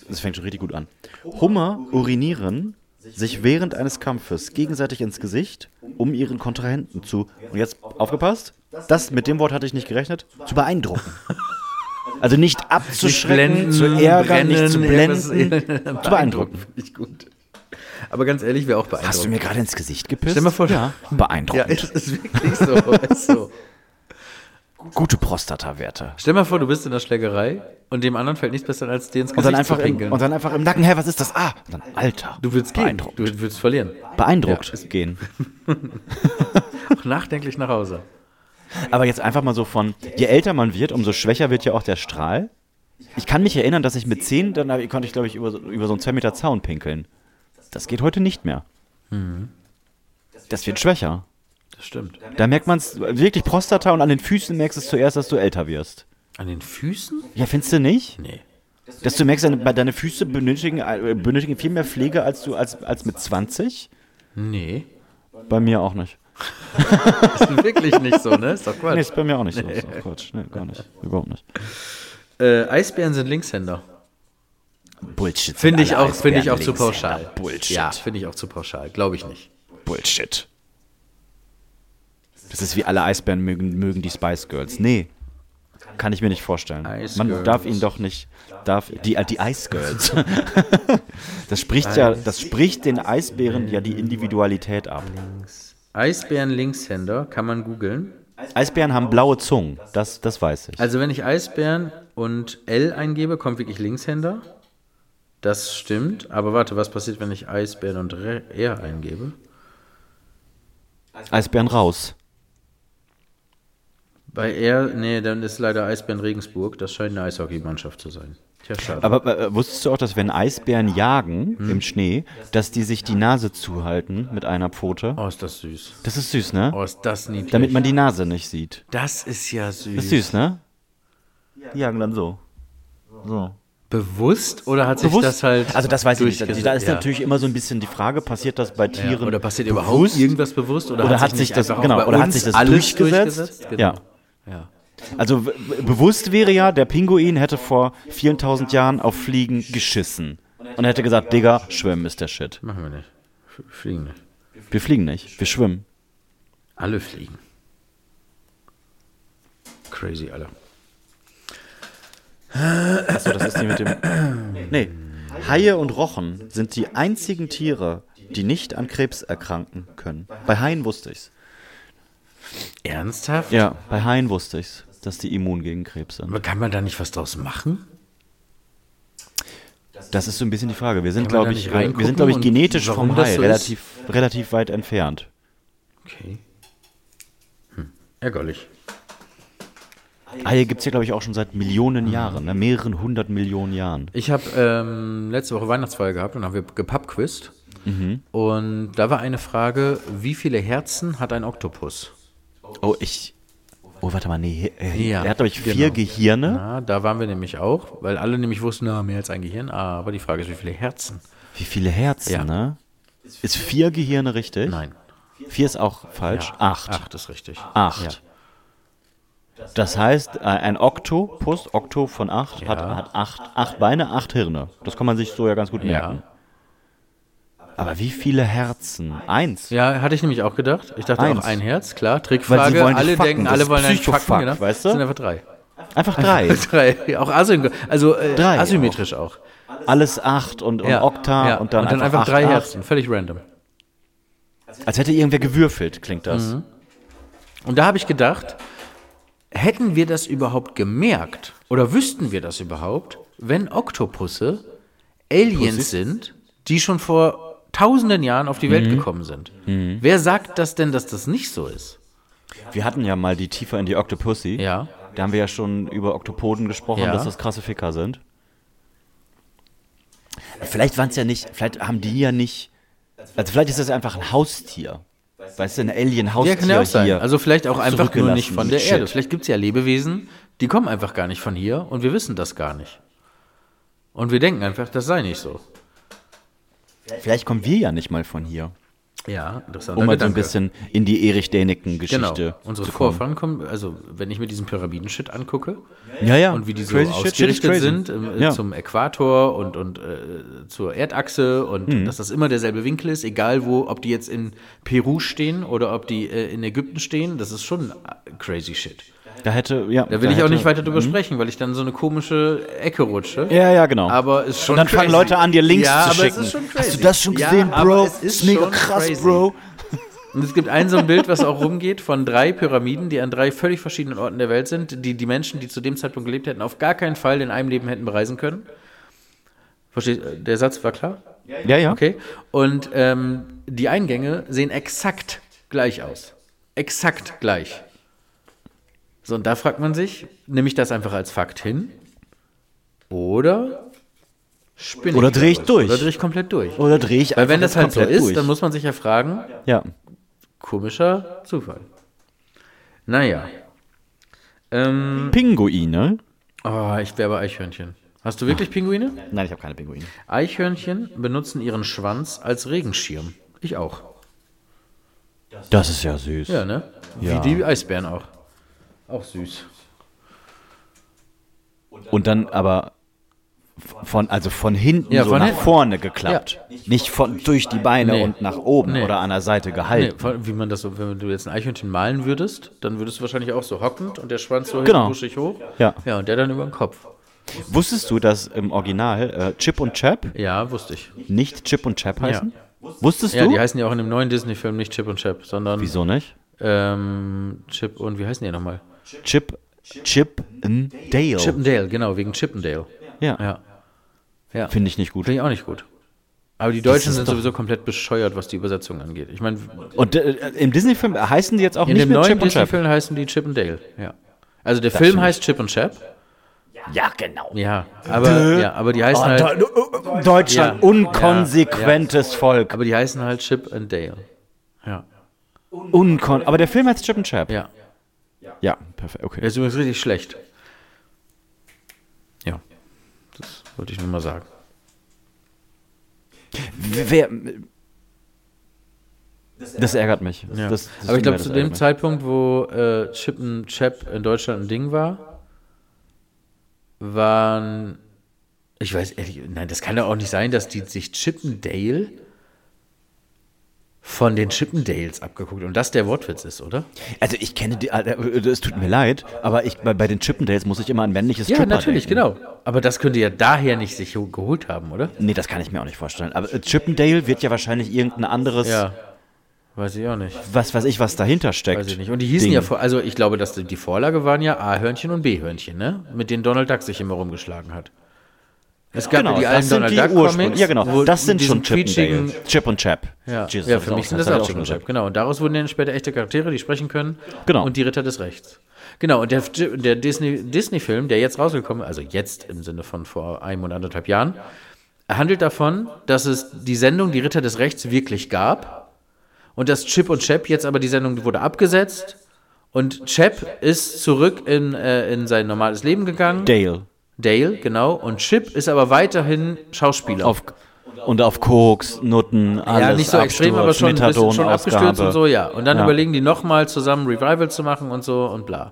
das fängt schon richtig gut an. Hummer urinieren sich während eines Kampfes gegenseitig ins Gesicht, um ihren Kontrahenten zu, und jetzt aufgepasst, das mit dem Wort hatte ich nicht gerechnet, zu beeindrucken. Also nicht abzuschrecken, zu ärgern, nicht zu blenden, zu beeindrucken. Finde ich gut. Aber ganz ehrlich, wäre auch beeindruckend. Hast du mir gerade ins Gesicht gepisst? Stell mal vor, ja, <laughs> Ja, beeindruckend. es ist wirklich so. ist so. Gute Prostatawerte. Stell mal vor, du bist in der Schlägerei und dem anderen fällt nichts besser, als dir ins Und Gesicht dann, einfach zu im, pinkeln. und dann einfach im Nacken, hä, was ist das? Ah, und dann, Alter. du willst gehen. beeindruckt. Du willst verlieren. beeindruckt gehen. <laughs> Auch nachdenklich nach Hause. Aber jetzt einfach mal so von, je älter man wird, umso schwächer wird ja auch der Strahl. Ich kann mich erinnern, dass ich mit 10, dann konnte ich, glaube ich, über, so- über so einen 2 Meter Zaun pinkeln. Das geht heute nicht mehr. Das wird schwächer. Das stimmt. Da merkt man es wirklich Prostata und an den Füßen merkst du es zuerst, dass du älter wirst. An den Füßen? Ja, findest du nicht? Nee. Dass du merkst, deine, deine Füße benötigen, äh, benötigen viel mehr Pflege als du als, als mit 20? Nee. Bei mir auch nicht. <laughs> Ist wirklich nicht so, ne? Ist doch Nee, Quatsch. ist bei mir auch nicht so. Ist auch Quatsch. Nee, gar nicht. Überhaupt nicht. Äh, Eisbären sind Linkshänder. Bullshit. Finde ich auch, finde ich auch zu pauschal. Bullshit. Ja, finde ich auch zu pauschal. Glaube ich nicht. Bullshit. Das ist wie alle Eisbären mögen, mögen die Spice Girls. Nee. Kann ich mir nicht vorstellen. Ice Man Girls. darf ihn doch nicht. Darf, die, äh, die Ice Girls. <laughs> das spricht ja, das spricht den Eisbären ja die Individualität ab. Eisbären Linkshänder kann man googeln. Eisbären haben blaue Zungen. Das, das weiß ich. Also wenn ich Eisbären und L eingebe, kommt wirklich Linkshänder. Das stimmt. Aber warte, was passiert, wenn ich Eisbären und R eingebe? Eisbären raus. Bei R, nee, dann ist leider Eisbären Regensburg. Das scheint eine Eishockeymannschaft zu sein. Tja, schade. Aber äh, wusstest du auch, dass wenn Eisbären jagen im Schnee, dass die sich die Nase zuhalten mit einer Pfote? oh, ist das süß. Das ist süß, ne? Oh, ist das niedlich. Damit man die Nase nicht sieht. das ist ja süß. Das ist süß, ne? Die jagen dann so. So. Bewusst oder hat sich Bewusst? das halt also das weiß ich nicht. durchgesetzt? Da ist Ja. natürlich immer so ein bisschen die Frage, passiert das bei Ja, Tieren oder passiert überhaupt bewusst? irgendwas bewusst oder, Oder hat sich das- genau, oder hat sich das alles durchgesetzt? Genau. Ja. Ja. Also bewusst wäre ja, der Pinguin hätte vor vielen tausend Jahren auf Fliegen geschissen. Und hätte gesagt, Digga, schwimmen ist der Shit. Machen wir nicht. F- Fliegen nicht. Wir fliegen nicht, wir schwimmen. Alle fliegen. Crazy alle. Achso, das ist die mit dem. Nee. Haie und Rochen sind die einzigen Tiere, die nicht an Krebs erkranken können. Bei Haien wusste ich's. Ernsthaft? Ja, bei Haien wusste ich's, dass die immun gegen Krebs sind. Aber kann man da nicht was draus machen? Das ist so ein bisschen die Frage. Wir sind, glaube ich, wir sind, glaube ich, genetisch vom Hai so ist? relativ, relativ weit entfernt. Okay. Hm. Ärgerlich. Haie gibt es ja, glaube ich, auch schon seit Millionen Jahren, ne? mehreren hundert Millionen Jahren. Ich habe ähm, letzte Woche Weihnachtsfeier gehabt und haben wir gepubquizt. Und da war eine Frage, wie viele Herzen hat ein Oktopus? Oh, ich. Oh, warte mal, nee. Äh, Ja, er hat, glaube ich, vier genau. Gehirne. Na, da waren wir nämlich auch, weil alle nämlich wussten, na, mehr als ein Gehirn. Aber die Frage ist, wie viele Herzen? Wie viele Herzen, Ja. ne? Ist vier Gehirne richtig? Nein. Vier ist auch falsch. Ja. Acht. Acht ist richtig. Acht. Das heißt, äh, ein Oktopus, Okto von acht, hat, Ja. hat acht, acht Beine, acht Hirne. Das kann man sich so ja ganz gut merken. Aber wie viele Herzen? Eins. Ja, hatte ich nämlich auch gedacht. Ich dachte Eins. auch ein Herz, klar. Weil Trickfrage. dich alle fucken, denken, alle wollen einen fucken, genau. weißt du? Das sind einfach drei. Einfach <laughs> drei. drei. Auch asyn also äh, Drei asymmetrisch auch. Alles acht und, und Ja, Okta ja. und dann, einfach, einfach acht, drei acht. Herzen. Völlig random. Als hätte irgendwer gewürfelt, klingt das. Mhm. Und da habe ich gedacht, hätten wir das überhaupt gemerkt oder wüssten wir das überhaupt, wenn Oktopusse Aliens sind, die schon vor tausenden Jahren auf die Welt Mhm. gekommen sind? Wer sagt das denn, dass das nicht so ist? Wir hatten ja mal die tiefer in die Octopussy. Ja. Da haben wir ja schon über Oktopoden gesprochen, Ja. dass das krasse Ficker sind. Vielleicht waren es ja nicht, vielleicht haben die ja nicht, also vielleicht ist das einfach ein Haustier. Weißt du, ein Ja, Alien-Haustier kann ja auch sein. hier. Also vielleicht auch einfach nur nicht von der Shit. Erde. Vielleicht gibt es ja Lebewesen, die kommen einfach gar nicht von hier und wir wissen das gar nicht. Und wir denken einfach, das sei nicht so. Vielleicht kommen wir ja nicht mal von hier. Ja, interessanter Um mal so ein bisschen in die Erich Däniken-Geschichte Genau. Unsere zu kommen. Vorfahren kommen, also wenn ich mir diesen Pyramiden-Shit angucke Ja, ja. und wie die so Crazy shit, shit ausgerichtet crazy. sind ähm, Ja. zum Äquator und, und äh, zur Erdachse und Mhm. dass das immer derselbe Winkel ist, egal wo, ob die jetzt in Peru stehen oder ob die äh, in Ägypten stehen, das ist schon äh, crazy shit. Da hätte, ja. Da will ich hätte, auch nicht weiter drüber sprechen, weil ich dann so eine komische Ecke rutsche. Ja, ja, genau. Aber ist schon Und dann fangen crazy. Leute an, dir Links ja, zu aber schicken. Es ist schon crazy. Hast du das schon Ja, gesehen, aber Bro? es ist ist mega schon krass, crazy. Bro. Und es gibt ein so ein Bild, was auch rumgeht, von drei Pyramiden, die an drei völlig verschiedenen Orten der Welt sind, die die Menschen, die zu dem Zeitpunkt gelebt hätten, auf gar keinen Fall in einem Leben hätten bereisen können. Versteht, der Satz war klar? Ja, ja. Okay. Und ähm, die Eingänge sehen exakt gleich aus. Exakt gleich. So, und da fragt man sich, nehme ich das einfach als Fakt hin? Oder spinne Oder wieder dreh ich durch. Oder drehe ich komplett durch. Oder drehe ich Weil wenn einfach das halt so ist, durch. dann muss man sich ja fragen, Ja. komischer Zufall. Naja. Ähm, Pinguine? oh, ich werbe Eichhörnchen. Hast du wirklich Pinguine? Nein, ich habe keine Pinguine. Eichhörnchen benutzen ihren Schwanz als Regenschirm. Ich auch. Das ist ja süß. Ja, ne? Ja. Wie die Eisbären auch. Auch süß. Und dann aber von, also von hinten Ja, so von nach hinten. vorne geklappt. Nicht von durch die Beine Nee. und nach oben Nee. oder an der Seite Nee, gehalten. vor- wie man das so, wenn du jetzt ein Eichhörnchen malen würdest, dann würdest du wahrscheinlich auch so hockend und der Schwanz so Genau. hinten buschig hoch. Ja. Ja, und der dann über den Kopf. Wusstest du, dass im Original äh, Chip und Chap Ja, wusste ich. nicht Chip und Chap heißen? Wusstest Ja, du? die heißen ja auch in dem neuen Disney-Film nicht Chip und Chap, sondern Wieso nicht? ähm, Chip und wie heißen die nochmal? Chip, Chip and Dale. Chippendale, genau, wegen Chippendale. ja, Ja. Ja. finde ich nicht gut. Finde ich auch nicht gut. Aber die Deutschen sind sowieso komplett bescheuert, was die Übersetzung angeht. Ich meine, Und äh, im Disney-Film heißen die jetzt auch in nicht dem mehr neuen Chip und Chap. Disney-Film heißen die Chip und Dale. Ja. Also der Film heißt Chip und Chap. Ja, genau. Ja, aber, ja, aber die heißen Oh, halt, Deu- Deutschland, Ja. unkonsequentes Volk. aber die heißen halt Chip und Dale. Ja, Unkon aber der Film heißt Chip und Chap. ja. Ja, perfekt, okay. Der ist übrigens richtig schlecht. Ja, das wollte ich nur mal sagen. Wer, das ärgert mich. Ja. Das, das aber ich glaube, zu dem mich. Zeitpunkt, wo äh, Chip und Chap in Deutschland ein Ding war, waren. Ich weiß ehrlich, nein, das kann doch auch nicht sein, dass die sich Chippendale von den Chippendales abgeguckt und das der Wortwitz ist, oder? Also ich kenne die, es tut mir leid, aber ich, bei, bei den Chippendales muss ich immer an männliches Ja, natürlich, denken. genau. Aber das könnte ja daher nicht sich geholt haben, oder? Nee, das kann ich mir auch nicht vorstellen. Aber äh, Chippendale wird ja wahrscheinlich irgendein anderes, Ja. Weiß ich auch nicht. was weiß ich, was dahinter steckt. Weiß ich nicht. Und die hießen Ding. ja, vor, also ich glaube, dass die die Vorlage waren ja A-Hörnchen und B-Hörnchen, ne? Mit denen Donald Duck sich immer rumgeschlagen hat. Es gab Genau, ja die alten sind Donald die Duck. Comics. Ja, genau, das sind schon quietschigen- Chippendale. Chip und Chap. Ja, Jesus, ja für mich sind das auch Chip schon und Chap, genau. Und daraus wurden dann später echte Charaktere, die sprechen können. Genau. Und die Ritter des Rechts. Genau, und der, der Disney- Disney-Film, der jetzt rausgekommen ist, also jetzt im Sinne von vor einem und anderthalb Jahren, handelt davon, dass es die Sendung Die Ritter des Rechts wirklich gab und dass Chip und Chap jetzt aber die Sendung wurde abgesetzt und Chap ist zurück in, äh, in sein normales Leben gegangen. Dale. Dale, genau. Und Chip ist aber weiterhin Schauspieler. Auf, und auf Koks, Nutten, alles. ja, nicht so extrem, aber schon, Methadon, schon abgestürzt Ausgabe. und so, ja. Und dann Ja. überlegen die nochmal zusammen Revival zu machen und so und bla.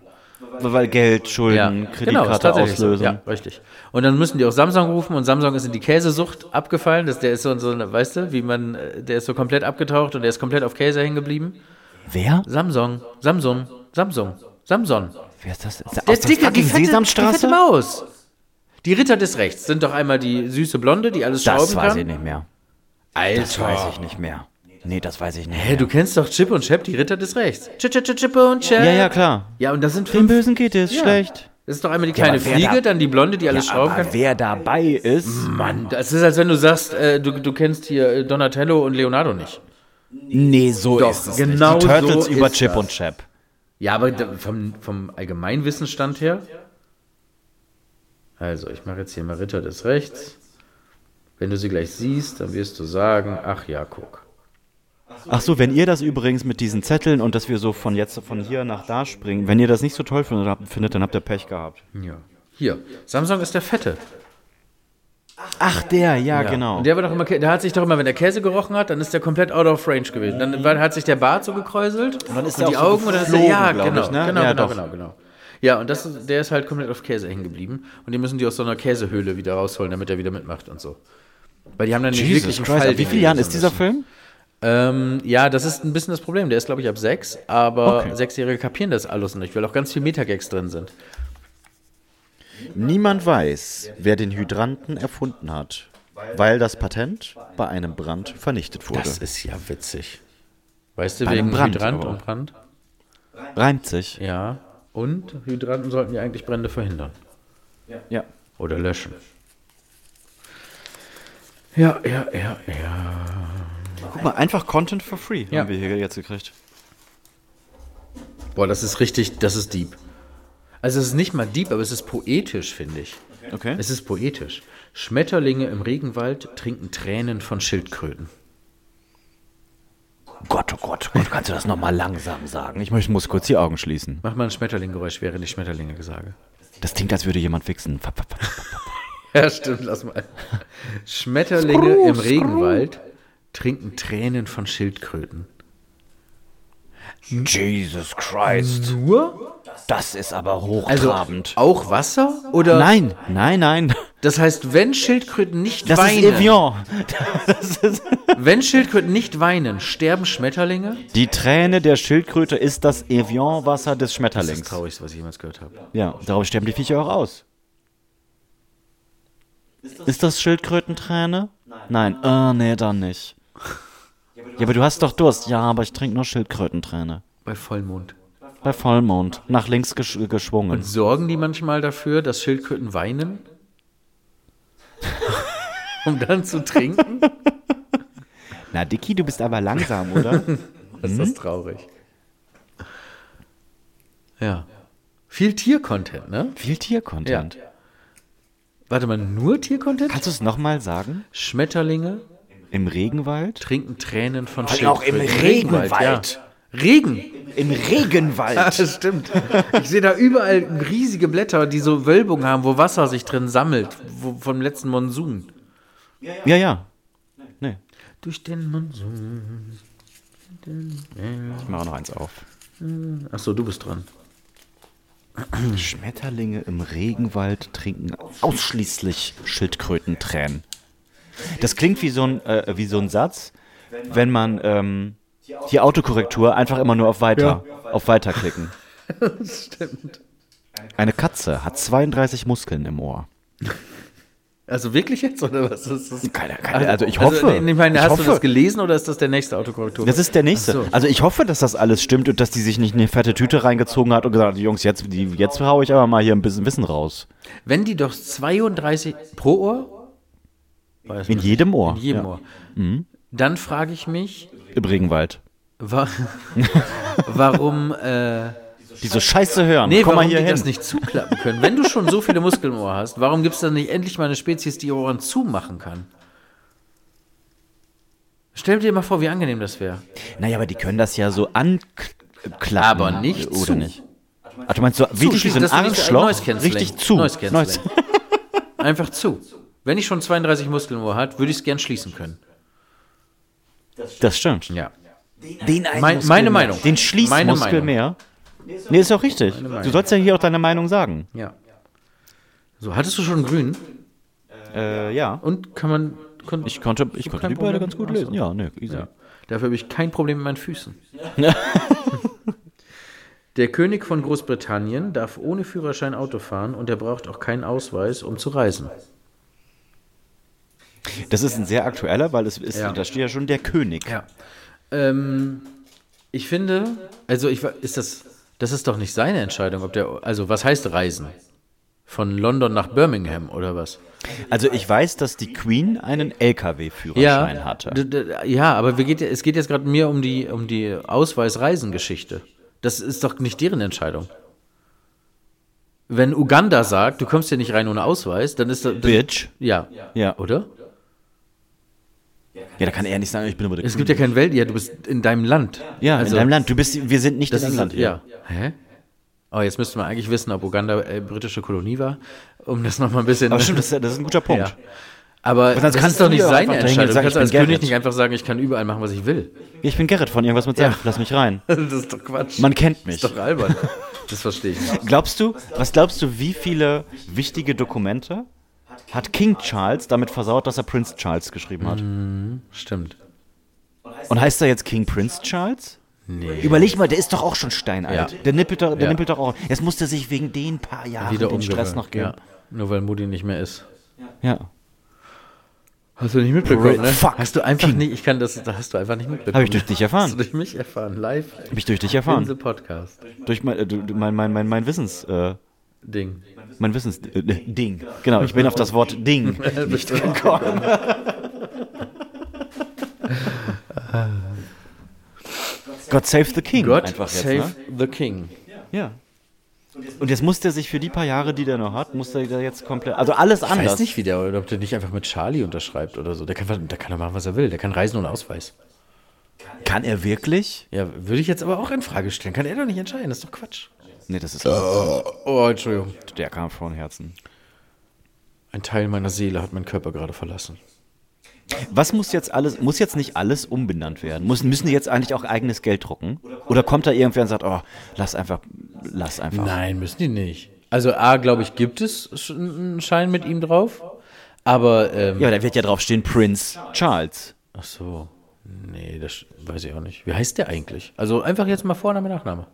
Weil Geld, Schulden, Ja, genau, Kreditkarte tatsächlich so. auslösen. Ja, richtig. Und dann müssen die auch Samsung rufen und Samsung ist in die Käsesucht abgefallen. Das, der ist so, so weißt du, wie man, äh, der ist so komplett abgetaucht und der ist komplett auf Käse hängen geblieben. Wer? Samsung, Samsung, Samsung, Samsung. Wer ist das? Ist Der der dicke, die fette, die fette Maus. Die Ritter des Rechts sind doch einmal die süße Blonde, die alles das schrauben weiß kann. ich nicht mehr. Alter. Das weiß ich nicht mehr. Nee, das weiß ich nicht Hä, mehr. du kennst doch Chip und Chap, die Ritter des Rechts. Chip, Chip, Chip, Chip und Chap. ja, ja, klar. Ja, und das sind Dem fünf. Bösen geht es Ja. schlecht. Das ist doch einmal die kleine wer Fliege, da- dann die Blonde, die alles schrauben Aber kann. wer dabei ist, Mann, das ist, als wenn du sagst, äh, du, du kennst hier äh, Donatello und Leonardo nicht. nee, so Doch, ist es genau nicht. Die Turtles so über Chip das. und Chap. Ja, aber vom, vom Allgemeinwissensstand her. Also, ich mache jetzt hier mal Ritter des Rechts. Wenn du sie gleich siehst, dann wirst du sagen, ach ja, guck. Ach so, wenn ihr das übrigens mit diesen Zetteln und dass wir so von jetzt von hier nach da springen, wenn ihr das nicht so toll findet, dann habt ihr Pech gehabt. Ja. Hier, Samsung ist der Fette. Ach, der, ja, genau. Und der war doch immer, der hat sich doch immer, wenn der Käse gerochen hat, dann ist der komplett out of range gewesen. Dann war, hat sich der Bart so gekräuselt und dann ist und der die so Augen und dann ist der, ja, genau, ich, ne? genau, Ja, genau, doch. genau, genau. Ja, und das, ist- der ist halt komplett auf Käse hängen geblieben und die müssen die aus so einer Käsehöhle wieder rausholen, damit er wieder mitmacht und so. Weil die haben dann nicht Jesus wirklich einen Christ, Fall. wie die Jahren ist dieser müssen. Film? Ähm, ja, das ist ein bisschen das Problem. Der ist, glaube ich, ab sechs, aber Okay. Sechsjährige kapieren das alles nicht, weil auch ganz viel Metagags drin sind. Niemand weiß, wer den Hydranten erfunden hat, weil das Patent bei einem Brand vernichtet wurde. Das ist ja witzig. Weißt du, Bei wegen Brand, Hydrant aber. und Brand? Reimt sich. Ja. Und Hydranten sollten ja eigentlich Brände verhindern. Ja. Oder löschen. Ja, ja, ja, ja. Guck mal, einfach Content for free Ja. haben wir hier jetzt gekriegt. Boah, das ist richtig, das ist deep. Also es ist nicht mal deep, aber es ist poetisch, finde ich. Okay. Es ist poetisch. Schmetterlinge im Regenwald trinken Tränen von Schildkröten. Gott, oh Gott, Gott, kannst du das nochmal langsam sagen? Ich muss, muss kurz die Augen schließen. Mach mal ein Schmetterlinggeräusch, während ich Schmetterlinge sage. Das klingt, als würde jemand fap. <laughs> Ja, stimmt, lass mal. Schmetterlinge im Regenwald trinken Tränen von Schildkröten. Jesus Christ. Nur? Das ist aber Also hochtrabend. auch Wasser? Oder? nein, nein, nein. Das heißt, wenn Schildkröten nicht Das weinen, ist Evian. Das ist wenn Schildkröten nicht weinen, sterben Schmetterlinge? die Träne der Schildkröte ist das Evian-Wasser des Das ist das Schmetterlings. Traurigste, was ich jemals gehört habe. Ja, darauf sterben die Viecher auch aus. Ist das Schildkrötenträne? Nein. Ah, nee, dann nicht. Ja, aber du hast doch Durst. Ja, aber ich trinke nur Schildkrötenträne. Bei Vollmond. Bei Vollmond. Nach links gesch geschwungen. Sorgen die manchmal dafür, dass Schildkröten weinen? <laughs> um dann zu trinken? <laughs> Na, Dicky, du bist aber langsam, oder? <laughs> Das ist das traurig. Ja. Viel Tiercontent, ne? Viel Tiercontent. Warte mal, nur Tiercontent? Kannst du es nochmal sagen? Schmetterlinge Im Regenwald? trinken Tränen von allem auch im Schildkröten. Regenwald. Ja. Regen. Im Regenwald. Ja, das stimmt. Ich sehe da überall riesige Blätter, die so Wölbungen haben, wo Wasser sich drin sammelt, wo, vom letzten Monsun. Ja, ja. Nee, Durch den Monsun. ich mache noch eins auf. Achso, du bist dran. Schmetterlinge im Regenwald trinken ausschließlich Schildkrötentränen. Das klingt wie so ein, äh, wie so ein Satz, wenn man ähm, die Autokorrektur einfach immer nur auf Weiter, auf Weiter klicken. <laughs> Stimmt. Eine Katze hat 32 Muskeln im Ohr. Also wirklich jetzt, oder was ist das? Keine, keine, also ich hoffe. Also, ich meine, ich hast hoffe. du das gelesen oder ist das der nächste Autokorrektur? Das ist der nächste. So. Also ich hoffe, dass das alles stimmt und dass die sich nicht eine fette Tüte reingezogen hat und gesagt hat, Jungs, jetzt, die, jetzt hau ich aber mal hier ein bisschen Wissen raus. Wenn die doch 32 pro Ohr? Weiß In jedem Ohr. In jedem ja. Ohr. Dann frage ich mich, Im Regenwald. wa <laughs> warum, äh, Die so scheiße hören. nee, Komm warum mal hier die hin. das nicht zuklappen können. Wenn du schon so viele Muskeln im Ohr hast, warum gibt es dann nicht endlich mal eine Spezies, die ihre Ohren zumachen kann? Stell dir mal vor, wie angenehm das wäre. Naja, aber die können das ja so anklappen. Aber nicht Oder zu. nicht? Ach, du meinst so wie so ein Arschloch? Richtig zu. Noise Cancelling. <laughs> Noise- Einfach zu. Wenn ich schon 32 Muskeln im Ohr hat, würde ich es gern schließen können. Das stimmt. Ja. Den einen Mein- Muskel meine mehr. Meinung. Den Meine Schließmuskel Meinung. mehr. Nee, ist auch richtig. Du sollst ja hier auch deine Meinung sagen. Ja. So, hattest du schon grün? Äh, ja. Und kann man. Kon Ich konnte, ich konnte die beide ganz gut so. lesen. Ja, ne, easy. Ja. Dafür habe ich kein Problem mit meinen Füßen. <laughs> Der König von Großbritannien darf ohne Führerschein Auto fahren und er braucht auch keinen Ausweis, um zu reisen. Das ist ein sehr aktueller, weil es ist, Ja. da steht ja schon der König. Ja. Ähm, ich finde, also ich ist das, das ist doch nicht seine Entscheidung, ob der, also was heißt Reisen? Von London nach Birmingham oder was? Also ich weiß, dass die Queen einen LKW-Führerschein hatte. d- d- ja, aber geht, ja- es geht jetzt gerade mir um die, um die Ausweis-Reisengeschichte. Das ist doch nicht deren Entscheidung. Wenn Uganda sagt, du kommst hier nicht rein ohne Ausweis, dann ist das. Bitch. Ja. Ja. Oder? Ja, da kann er nicht sagen, ich bin aber der Es gibt ja kein Welt, ja, du bist in deinem Land. Ja, Also, in deinem Land. Du bist, wir sind nicht Das in ist England. ja. Hä? Oh, jetzt müsste man eigentlich wissen, ob Uganda äh, britische Kolonie war, um das nochmal ein bisschen. Aber stimmt, das ist, das ist ein guter Punkt. Ja. Aber das kannst ist doch nicht ja dahin Entscheidung. Du kannst ich als bin König Gerrit. nicht einfach sagen, ich kann überall machen, was ich will. Ich bin Gerrit von irgendwas mit Senf, lass mich rein. <laughs> das ist doch Quatsch. Man kennt mich. ist doch albern. Das verstehe ich nicht. Glaubst du, was glaubst du, wie viele wichtige Dokumente hat King Charles damit versaut, dass er Prince Charles geschrieben hat? Stimmt. Und heißt er jetzt King Prince Charles? Nee. Überleg mal, der ist doch auch schon steinalt. Ja. Der nippelt doch, der Ja. nippelt doch auch. Jetzt musste sich wegen den paar Jahren Wieder den Stress noch geben. Ja. Nur weil Mutti nicht mehr ist. Ja. Hast du nicht mitbekommen, ne? Fuck. Hast du einfach nicht, ich kann das, da hast du einfach nicht mitbekommen. Habe ich durch dich Hast erfahren. du durch mich erfahren, live Habe ich durch dich in erfahren. the Podcast. Durch mein, äh, mein, mein, mein, mein Wissens, äh, Ding. mein Wissens, äh, Ding. Genau, ich bin auf das Wort Ding <laughs> nicht gekommen. God save the King. God einfach jetzt, save ne? the King. Ja. Und jetzt muss der sich für die paar Jahre, die der noch hat, muss der da jetzt komplett, also alles Ich anders. weiß nicht, wie der, ob der nicht einfach mit Charlie unterschreibt oder so. Der kann, der kann doch machen, was er will. Der kann reisen ohne Ausweis. Kann er wirklich? Ja, würde ich jetzt aber auch in Frage stellen. Kann er doch nicht entscheiden. Das ist doch Quatsch. Nee, das ist Oh, Entschuldigung. der kam von Herzen. Ein Teil meiner Seele hat meinen Körper gerade verlassen. Was muss jetzt alles, muss jetzt nicht alles umbenannt werden? Muss, müssen die jetzt eigentlich auch eigenes Geld drucken? Oder kommt da irgendwer und sagt, oh, lass einfach, lass einfach. Nein, müssen die nicht. Also A, glaube ich, gibt es einen Schein mit ihm drauf. Aber, ähm, Ja, da wird ja drauf stehen Prince Charles. ach so. Nee, das weiß ich auch nicht. Wie heißt der eigentlich? Also einfach jetzt mal Vorname, Nachname.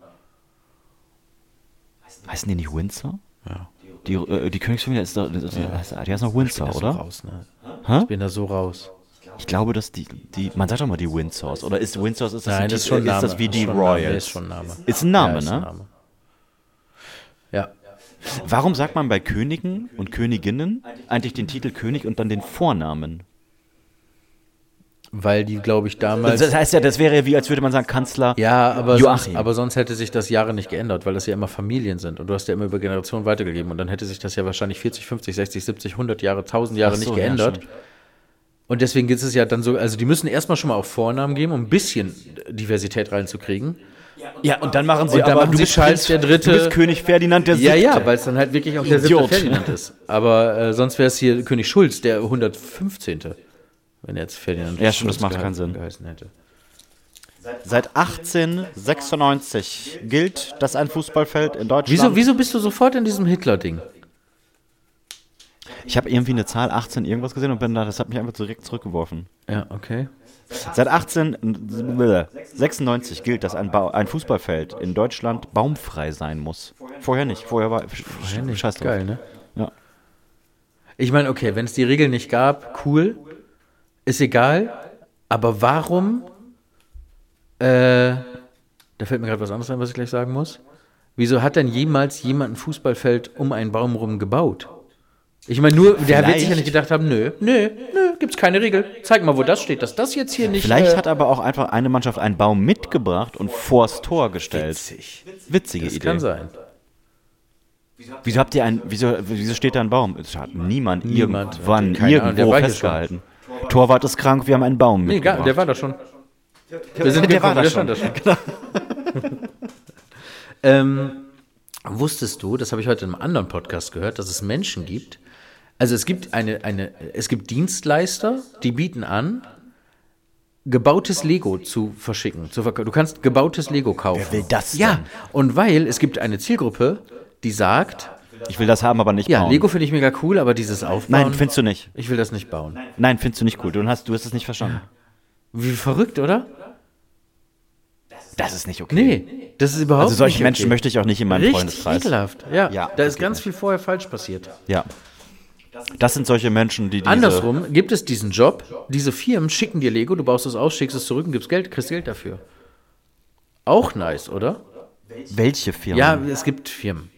Heißen die nicht Windsor? Ja. Die, äh, die Königsfamilie ist doch, die heißt, die heißt noch Windsor, oder? so raus, ne? Hä? Ich bin da so raus. Ich glaube, dass die, die, man sagt doch mal die Windsors. Oder ist Windsors, ist das, Nein, ein das ist schon ein Name. ist das wie die Ist Royals? Ist schon ein Name. Ist ein Name, ja, ist ne? ein Name. Ja. Warum sagt man bei Königen und Königinnen eigentlich den Titel König und dann den Vornamen? Weil die, glaube ich, damals. Das heißt ja, das wäre ja wie, als würde man sagen Kanzler Ja, aber sonst, Joachim. aber sonst hätte sich das Jahre nicht geändert, weil das ja immer Familien sind und du hast ja immer über Generationen weitergegeben und dann hätte sich das ja wahrscheinlich 40, 50, 60, 70, 100 Jahre, 1000 Jahre so, nicht ja, geändert. stimmt. und deswegen gibt es ja dann so, also die müssen erstmal schon mal auf Vornamen geben, um ein bisschen Diversität reinzukriegen. Ja, und dann machen sie Und dann aber, machen du bist Charles Prinz- der Dritte. Du bist König Ferdinand der Ja, Siebte. ja, weil es dann halt wirklich auch der siebte Idiot. Ferdinand ist. Aber äh, sonst wäre es hier König Schulz, der 115. Wenn er jetzt Ferdinand Ja, stimmt, das macht keinen Sinn. geheißen hätte. Seit 1896 gilt, dass ein Fußballfeld in Deutschland... Wieso, wieso bist du sofort in diesem Hitler-Ding? Ich habe irgendwie eine Zahl 18 irgendwas gesehen und bin da, das hat mich einfach direkt zurückgeworfen. Ja, okay. Seit 1896 gilt, dass ein, Bau, ein Fußballfeld in Deutschland baumfrei sein muss. Vorher nicht. Vorher war Vorher nicht. Scheiß drauf. Geil, ne? Ja. Ich meine, okay, wenn es die Regel nicht gab, cool, ist egal. Aber warum? Äh, da fällt mir gerade was anderes ein, was ich gleich sagen muss. Wieso hat denn jemals jemand ein Fußballfeld um einen Baum rum gebaut? Ich meine, nur, der wird sich ja Vielleicht- nicht gedacht haben, nö, nö, nö, gibt's keine Regel. Zeig mal, wo das steht, dass das jetzt hier nicht. Vielleicht äh, hat aber auch einfach eine Mannschaft einen Baum mitgebracht und vors Tor gestellt. Witzig. Witzige Das Idee. kann sein. Wieso habt ihr ein, wieso, wieso steht da ein Baum? Es hat niemand, Niemand. irgendwann irgendwo war hier festgehalten. Torwart ist krank, wir haben einen Baum Nee, egal, mitgebracht. der war da schon. Wir sind der war da der schon. <laughs> ähm, wusstest du, das habe ich heute in einem anderen Podcast gehört, dass es Menschen gibt, also es gibt eine, eine, es gibt Dienstleister, die bieten an, gebautes Lego zu verschicken, zu. Du kannst gebautes Lego kaufen. Wer will das Ja, denn? und weil es gibt eine Zielgruppe, die sagt, Ich will das haben, aber nicht ja, bauen. Lego finde ich mega cool, aber dieses Aufbauen, Nein, findest du nicht. ich will das nicht bauen. Nein, findest du nicht cool. Du hast, du hast es nicht verstanden. Wie verrückt, oder? Das ist nicht okay. Nee, das ist überhaupt Also solche nicht Menschen okay. möchte ich auch nicht in meinem Richtig Freundeskreis. ekelhaft. Ja, Ja, da ist ganz nicht. viel vorher falsch passiert. Ja. Das sind solche Menschen, die diese... Andersrum gibt es diesen Job, diese Firmen schicken dir Lego, du baust es aus, schickst es zurück und gibst Geld, kriegst Geld dafür. Auch nice, oder? Welche Firmen? Ja, es gibt Firmen.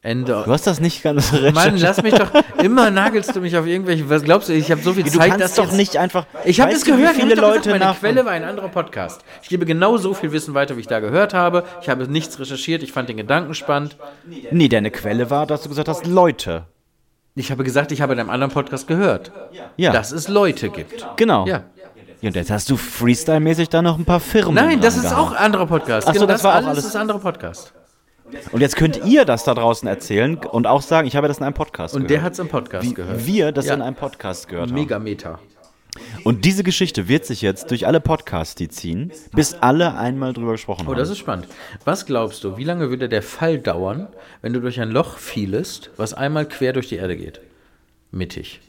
Ende. Du hast das nicht ganz recht. Mann, lass mich doch. Immer nagelst du mich auf irgendwelche. Was glaubst du? Ich habe so viel du Zeit, kannst dass doch jetzt- nicht einfach... Ich habe es gehört, viele ich Leute gesagt, meine. Quelle war ein anderer Podcast. Ich gebe genau so viel Wissen weiter, wie ich da gehört habe. Ich habe nichts recherchiert, ich fand den Gedanken spannend. Nee, deine Quelle war, dass du gesagt hast, Leute. Ich habe gesagt, ich habe in einem anderen Podcast gehört, Ja, dass es Leute gibt. genau. Ja. Ja, Und jetzt hast du Freestyle-mäßig da noch ein paar Firmen Nein, das ist auch ein anderer Podcast. Ach so, Genau, das war auch alles alles- ist ein anderer Podcast. Und jetzt könnt ihr das da draußen erzählen und auch sagen, ich habe das in einem Podcast Und gehört. der hat es im Podcast Wie gehört. wir das Ja. in einem Podcast gehört haben. Mega Meta. Und diese Geschichte wird sich jetzt durch alle Podcasts die ziehen, bis alle einmal drüber gesprochen Oh, haben. das ist spannend. Was glaubst du, wie lange würde der Fall dauern, wenn du durch ein Loch fielest, was einmal quer durch die Erde geht? Mittig.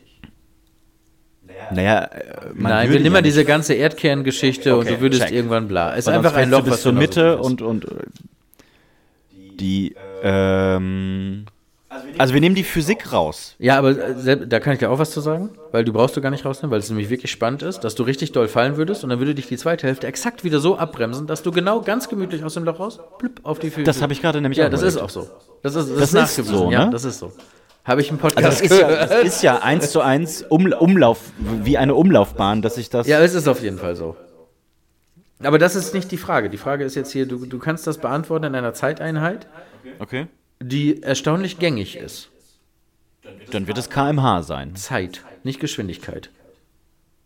naja, äh, man Nein, wir nehmen ja mal diese ganze Erdkerngeschichte und Okay, du würdest check. irgendwann bla. Es ist einfach ein Loch, was zur Mitte und, und äh, die, ähm, also wir nehmen die Physik raus. Ja, aber äh, da kann ich dir auch was zu sagen, weil du brauchst du gar nicht rausnehmen, weil es nämlich wirklich spannend ist, dass du richtig doll fallen würdest und dann würde dich die zweite Hälfte exakt wieder so abbremsen, dass du genau ganz gemütlich aus dem Loch raus, blüpp, auf die Füße. Das habe ich gerade nämlich Ja, das ist auch so. Das ist, das Das ist so, Ja, ne? das ist so. Habe ich im Also Podcast das ist, ja, das ist ja eins zu eins um, Umlauf, wie eine Umlaufbahn, dass ich das. Ja, es ist auf jeden Fall so. Aber das ist nicht die Frage. Die Frage ist jetzt hier, du, du kannst das beantworten in einer Zeiteinheit, Okay. die erstaunlich gängig ist. Dann wird es kmh sein. Zeit, nicht Geschwindigkeit.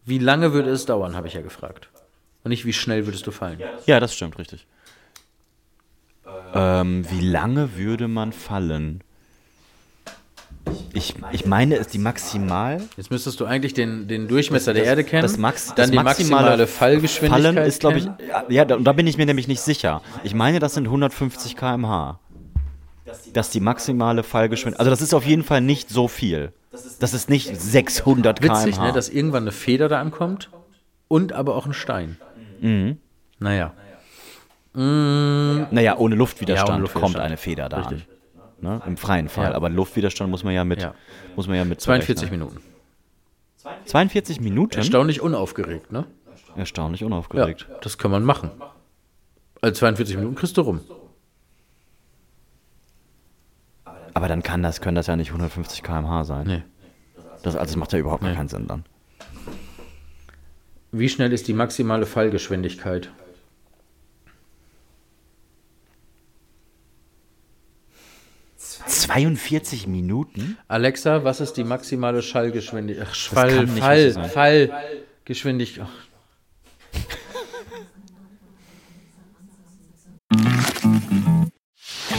Wie lange würde es dauern, habe ich ja gefragt. Und nicht, wie schnell würdest du fallen. Ja, das stimmt, richtig. Ähm, wie lange würde man fallen? Ich, ich meine, ist die maximal. Jetzt müsstest du eigentlich den, den Durchmesser der Erde kennen, Das Max, dann das die maximale Fallgeschwindigkeit Fallen ist, glaube ich. Ja, da, und da bin ich mir nämlich nicht sicher. Ich meine, das sind 150 km/h. Das ist die maximale Fallgeschwindigkeit. Also, das ist auf jeden Fall nicht so viel. Das ist nicht 600 km/h. Witzig, ne, dass irgendwann eine Feder da ankommt und aber auch ein Stein. Mhm. Naja. Naja, ohne Luftwiderstand, Ja, ohne Luftwiderstand. kommt eine Feder da Richtig. an. Ne? Im freien Fall. Ja. Aber Luftwiderstand muss man ja mit. Ja. Muss man ja mit 42 berechnen. Minuten. 42 Minuten? Erstaunlich unaufgeregt, ne? Erstaunlich Ja, unaufgeregt. das kann man machen. Also 42 Minuten kriegst du rum. Aber dann kann das, können das ja nicht 150 km/h sein. Nee. Das, also das macht ja überhaupt Nee. keinen Sinn dann. Wie schnell ist die maximale Fallgeschwindigkeit? 42 Minuten? Alexa, was ist die maximale Schallgeschwindigkeit? Ach, kann Fall, Fall. Fallgeschwindigkeit.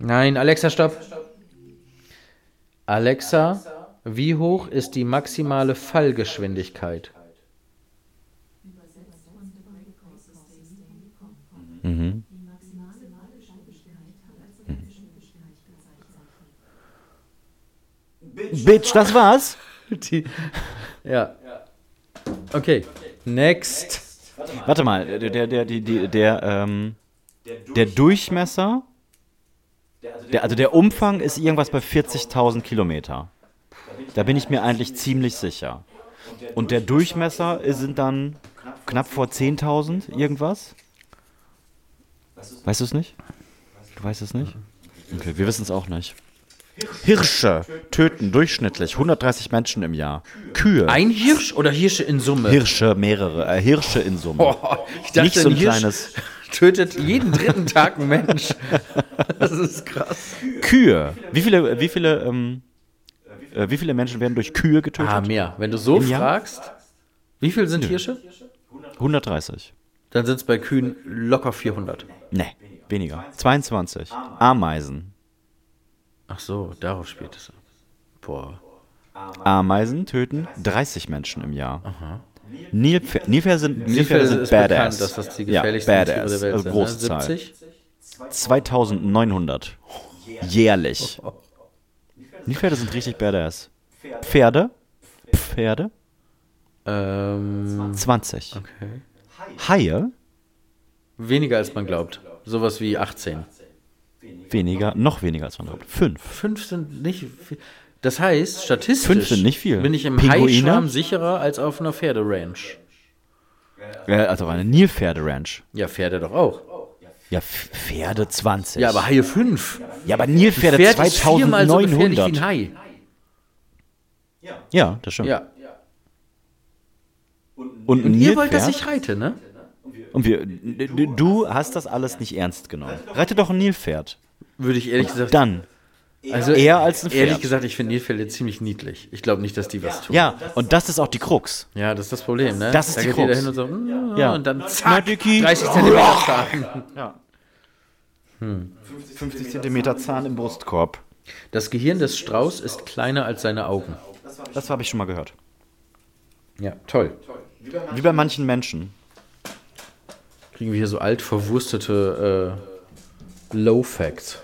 Nein, Alexa, stopp. Alexa, wie hoch ist die maximale Fallgeschwindigkeit? Bitch, das war's? Die, ja. Okay. Next. Warte mal, der, der, der, die- der, ähm, der Durchmesser, der, also der Umfang ist irgendwas bei 40.000 Kilometer. Da bin ich mir eigentlich ziemlich sicher. Und der Durchmesser sind dann knapp vor 10.000 irgendwas? Weißt du es nicht? Du weißt es nicht? Okay, wir wissen es auch nicht. Hirsche töten durchschnittlich 130 Menschen im Jahr. Kühe. Ein Hirsch oder Hirsche in Summe? Hirsche, mehrere, äh, Hirsche in Summe. Oh, <laughs> ich dachte, Nicht so ein Hirsch kleines- tötet jeden dritten Tag ein Mensch. Das ist krass. Kühe. Wie viele, wie viele, ähm, äh, wie viele Menschen werden durch Kühe getötet? Ah, mehr. Wenn du so Im Jahr? fragst, wie viel sind Hirsche? 130. Dann sind es bei Kühen locker 400. Ne, weniger. 22. Ameisen. Ach so, darauf spielt es. ab. Boah. Ameisen töten 30 Menschen im Jahr. Nilpferde, Nilpferde sind, Nilpferde sind ist badass. bekannt, dass das die gefährlichsten ja, Tiere badass. der Welt also sind. große ne? Zahl. 70? 2900. Jährlich. Nilpferde sind richtig badass. Pferde? Pferde? Ähm, 20. okay. Haie? Weniger als man glaubt. Sowas wie 18. Weniger, noch weniger als man glaubt. Fünf. Fünf sind nicht. Das heißt, statistisch Fünf sind nicht viel. bin ich im Pinguine? Haischwarm sicherer als auf einer Pferderanch. Äh, Also eine Nilpferde-Ranch. Ja, Pferde doch auch. Ja, Pferde 20. Ja, aber Haie 5. ja, aber Nilpferde Pferd ist viermal so gefährlich wie ein 2900. Hai. ja, das stimmt. Ja. Und, Und ihr wollt, dass ich reite, ne? Und wir, du- du hast das alles nicht ernst genommen. Reite doch ein Nilpferd. Würde ich ehrlich gesagt. Dann. Also eher als ein Pferd. Ehrlich gesagt, ich finde Nilpferde ziemlich niedlich. Ich glaube nicht, dass die was tun. Ja, und das ist auch die Krux. Ja, das ist das Problem, ne? Das ist da die geht jeder Krux. hin und so, mm, Ja. und dann zack, Dicky. 30 Zentimeter Zahn. 50 cm Zahn im Brustkorb. Das Gehirn des Strauß ist kleiner als seine Augen. Das habe ich schon mal gehört. Ja, toll. Wie bei manchen Menschen. Kriegen wir hier so alt verwurstete äh, Low Facts.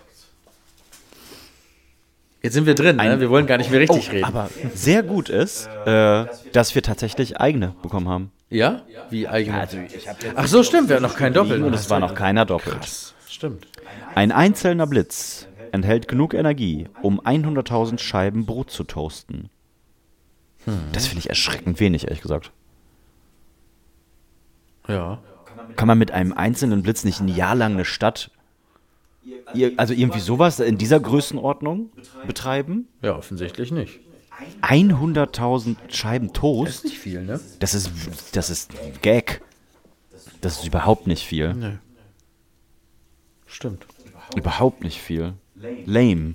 Jetzt sind wir drin, ne? wir wollen gar nicht mehr richtig reden. Oh, Aber sehr gut ist, äh, dass wir tatsächlich eigene bekommen haben. ja? Wie eigene? Ach so, stimmt, wir hatten noch kein Doppel. Und es war noch keiner doppelt. Krass, stimmt. Ein einzelner Blitz enthält genug Energie, um 100.000 Scheiben Brot zu toasten. Das finde ich erschreckend wenig, ehrlich gesagt. Ja. Kann man mit einem einzelnen Blitz nicht ein Jahr lang eine Stadt, ir- also irgendwie sowas in dieser Größenordnung betreiben? Ja, offensichtlich nicht. 100.000 Scheiben Das ist Toast? nicht viel, ne? Das ist, das ist Gag. Das ist überhaupt nicht viel. Nee. Stimmt. Überhaupt nicht viel. Lame.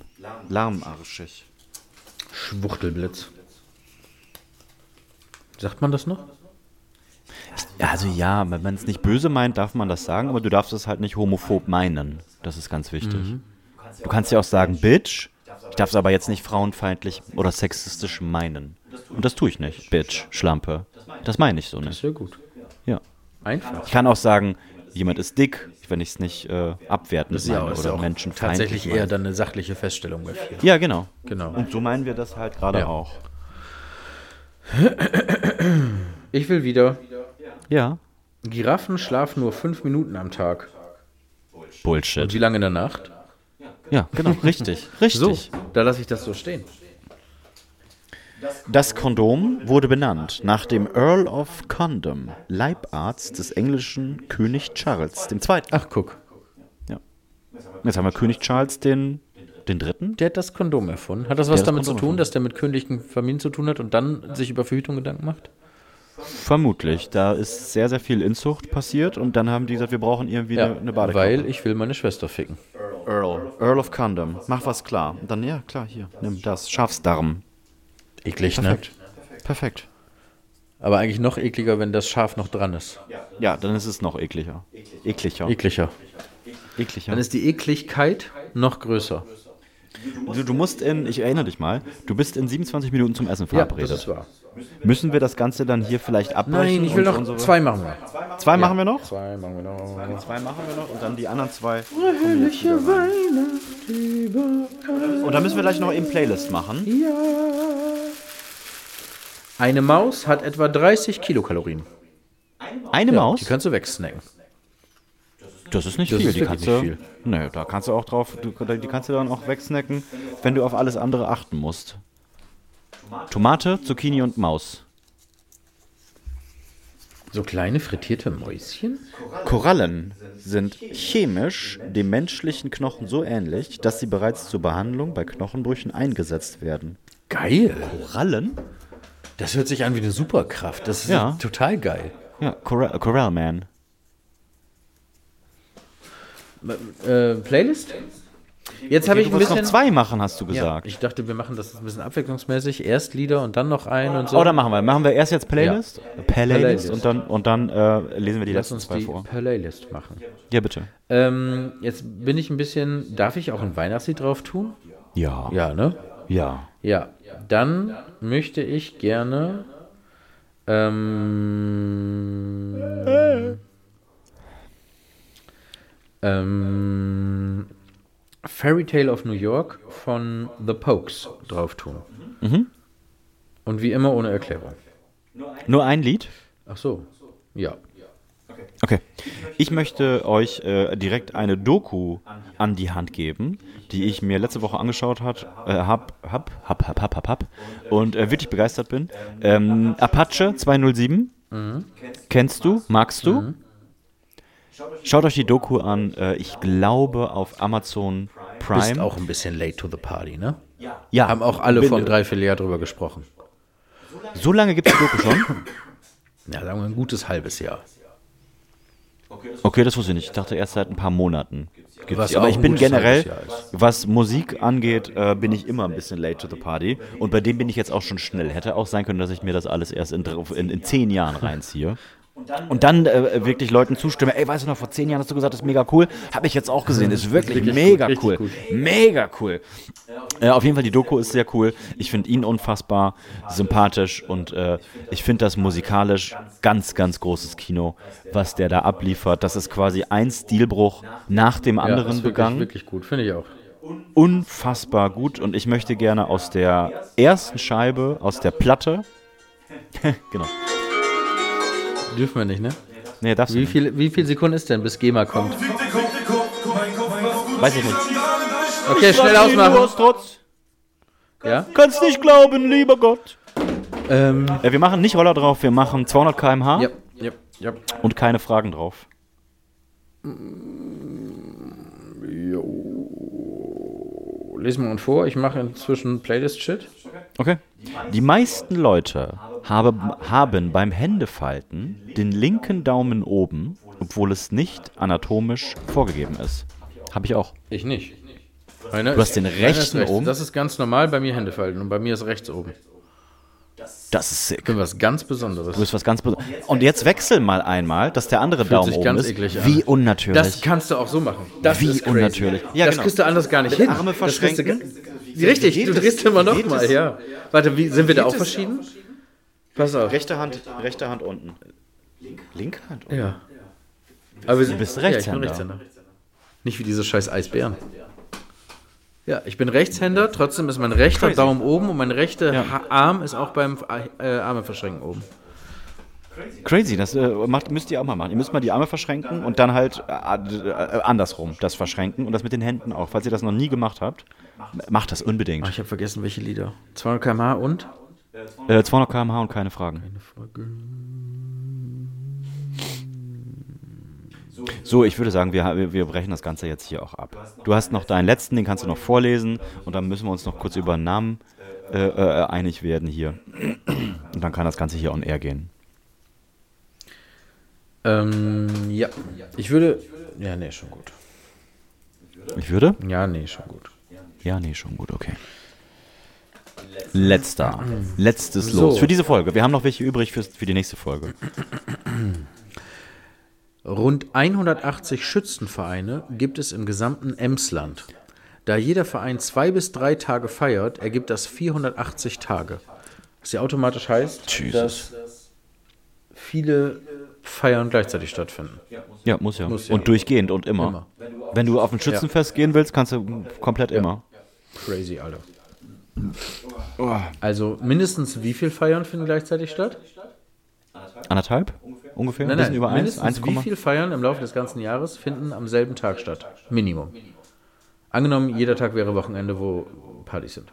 Lahmarschig. Schwuchtelblitz. Sagt man das noch? Ja, also ja, wenn man es nicht böse meint, darf man das sagen, aber du darfst es halt nicht homophob meinen. Das ist ganz wichtig. Du kannst ja auch sagen, Bitch. Ich darf es aber jetzt nicht frauenfeindlich oder sexistisch meinen. Und das tue ich nicht. Bitch, Schlampe. Das meine ich so nicht. Sehr gut. Ja. Einfach. Ich kann auch sagen, jemand ist dick, wenn ich es nicht äh, abwertend Das ist ja, meine ist oder auch menschenfeindlich tatsächlich eher dann eine sachliche Feststellung vielen. Ja, genau. Genau. Und so meinen wir das halt gerade Ja. auch. Ich will wieder. Ja. Giraffen schlafen nur fünf Minuten am Tag. Bullshit. Und wie lange in der Nacht? Ja, genau. Richtig. <laughs> Richtig. So, da lasse ich das so stehen. Das Kondom wurde benannt nach dem Earl of Condom, Leibarzt des englischen König Charles II. Ach, guck. Jetzt haben wir König Charles den, den Dritten. Der hat das Kondom erfunden. Hat das was das damit zu tun, erfunden. dass der mit königlichen Familien zu tun hat und dann sich über Verhütung Gedanken macht? Vermutlich. Da ist sehr, sehr viel Inzucht passiert und dann haben die gesagt, wir brauchen irgendwie eine, eine Badekappe. weil ich will meine Schwester ficken. Earl. Earl of Condom. Mach was klar. Und dann, ja, klar, hier. Nimm das. Schafsdarm. Eklig, Perfekt. Perfekt. ne? Aber eigentlich noch ekliger, wenn das Schaf noch dran ist. Ja, dann ist es noch ekliger. Ekliger. Ekliger. Ekliger. Dann ist die Ekligkeit noch größer. Du, du musst in, ich erinnere dich mal, du bist in 27 Minuten zum Essen Ja, verabredet. das ist wahr. Müssen wir das Ganze dann hier vielleicht abbrechen? Nein, ich will noch zwei machen wir. Zwei machen wir noch? Zwei machen wir noch. Zwei machen wir noch und dann die anderen zwei. Und dann müssen wir gleich noch eben Playlist machen. Eine Maus hat etwa 30 Kilokalorien. Eine Die Maus? kannst du wegsnacken. Das ist nicht Das viel. ist die kannst du, nicht viel. Nee, da kannst du auch drauf, du, die kannst du dann auch wegsnacken, wenn du auf alles andere achten musst. Tomate, Zucchini und Maus. So kleine frittierte Mäuschen? Korallen sind chemisch dem menschlichen Knochen so ähnlich, dass sie bereits zur Behandlung bei Knochenbrüchen eingesetzt werden. Geil. Korallen? Das hört sich an wie eine Superkraft. Das ist Ja. total geil. Ja, Coral, Coral Man. Äh, Playlist? Jetzt habe ich du ein bisschen. noch zwei machen, hast du ja, gesagt. ich dachte, wir machen das ein bisschen abwechslungsmäßig. Erst Lieder und dann noch ein und so. Oh, dann machen wir. Machen wir erst jetzt Playlist? Playlist, Playlist. und dann, und dann äh, lesen wir die Lass letzten uns zwei die vor. Playlist machen. Ja, bitte. Ähm, jetzt bin ich ein bisschen. Darf ich auch ein Weihnachtslied drauf tun? Ja. Ja, ne? Ja. Ja. Dann möchte ich gerne. Ähm, ähm, Fairy Tale of New York von The Pokes drauf tun. Und wie immer ohne Erklärung. Nur ein Lied? Ach so. Ja. Okay. Ich möchte euch äh, direkt eine Doku an die Hand geben, die ich mir letzte Woche angeschaut hat, äh, hab, hab, hab, hab, hab, hab, hab, und äh, wirklich begeistert bin. Ähm, Apache 207. Kennst du? Magst du? Schaut euch die Doku an. Äh, ich glaube auf Amazon Prime. Bist auch ein bisschen late to the party, ne? ja, Haben auch alle vor einem Dreivierteljahr drüber gesprochen. So lange gibt es die Doku schon? Ja, sagen wir ein gutes halbes Jahr. Okay, das wusste ich nicht. Ich dachte erst seit ein paar Monaten. gibt's. Aber ich bin generell, Jahr ist. was Musik angeht, äh, bin ich immer ein bisschen late to the party. Und bei dem bin ich jetzt auch schon schnell. Hätte auch sein können, dass ich mir das alles erst in, in, in zehn Jahren reinziehe. Und dann äh, wirklich Leuten zustimme, ey, weißt du noch, vor zehn Jahren hast du gesagt, das ist mega cool. Habe ich jetzt auch gesehen, ist wirklich, wirklich mega gut, cool. gut. Mega cool. Äh, auf jeden Fall, die Doku ist sehr cool. Ich finde ihn unfassbar sympathisch und äh, ich finde das musikalisch ganz, ganz großes Kino, was der da abliefert. Das ist quasi ein Stilbruch nach dem Ja, anderen ist wirklich, begangen. wirklich gut, finde ich auch. Unfassbar gut und ich möchte gerne aus der ersten Scheibe, aus der Platte, <laughs> genau, Dürfen wir nicht, ne? nee, darfst du Wie nicht. viel, wie viel Sekunden ist denn, bis GEMA kommt? weiß ich nicht. Okay, schnell ausmachen. Trotz. Ja? Kannst nicht glauben, lieber Gott. Ähm, Äh, wir machen nicht Roller drauf, wir machen 200 km/h ja, ja, ja. und keine Fragen drauf. Lesen wir uns vor. Ich mache inzwischen Playlist-Shit. Okay. Die meisten Leute habe, haben beim Händefalten den linken Daumen oben, obwohl es nicht anatomisch vorgegeben ist. Habe ich auch. Ich nicht. Du hast den rechten rechts. oben? Das ist ganz normal bei mir Hände falten und bei mir ist rechts oben. Das ist sick. Bin was ganz Besonderes. Du bist was ganz Besonderes. Und jetzt wechsel mal einmal, dass der andere Fühlt Daumen sich oben ganz ist. eklig an. Wie unnatürlich. Das kannst du auch so machen. Das Wie ist crazy. unnatürlich. Ja, das genau. kriegst du anders gar nicht Mit hin. Arme Das du verschränken. ga- Richtig, du es? drehst immer noch Geht mal, es? ja. Warte, wie, sind wir da auch verschieden? Pass auf. rechte Hand, rechte Hand unten. Linke Hand unten? Ja. Ich bin Rechtshänder. Trotzdem ist mein rechter Crazy. Daumen oben und mein rechter Ja. Arm ist auch beim äh, Arme verschränken oben. Crazy, das äh, macht, müsst ihr auch mal machen. Ihr müsst mal die Arme verschränken und dann halt äh, äh, andersrum das verschränken und das mit den Händen auch. Falls ihr das noch nie gemacht habt, macht das unbedingt. Ach, ich habe vergessen, welche Lieder. 200 km/h und? Äh, 200 km/h und keine Fragen. So, ich würde sagen, wir, wir, brechen das Ganze jetzt hier auch ab. Du hast noch deinen letzten, den kannst du noch vorlesen und dann müssen wir uns noch kurz über Namen äh, äh, einig werden hier. Und dann kann das Ganze hier on air gehen. Ähm, ja. Ich würde. Ja, nee, schon gut. Ich würde? Ja, nee, schon gut. Ja, nee, schon gut, okay. Letzter. Letztes So. Los. Für diese Folge. Wir haben noch welche übrig für, für die nächste Folge. <clears throat> Rund 180 Schützenvereine gibt es im gesamten Emsland. Da jeder Verein zwei bis drei Tage feiert, ergibt das 480 Tage. Was ja automatisch heißt, Jesus. dass viele Feiern gleichzeitig stattfinden. Ja, muss ja. Muss ja. Und durchgehend und immer. Immer. Wenn du auf ein Schützenfest gehen willst, kannst du komplett immer. Crazy, Alter. Also mindestens wie viele Feiern finden gleichzeitig statt? Anderthalb? Ungefähr? Nein, Ein bisschen nein, über eins? mindestens 1, wie viele Feiern im Laufe des ganzen Jahres finden am selben Tag statt? Minimum. Angenommen, jeder Tag wäre Wochenende, wo Partys sind.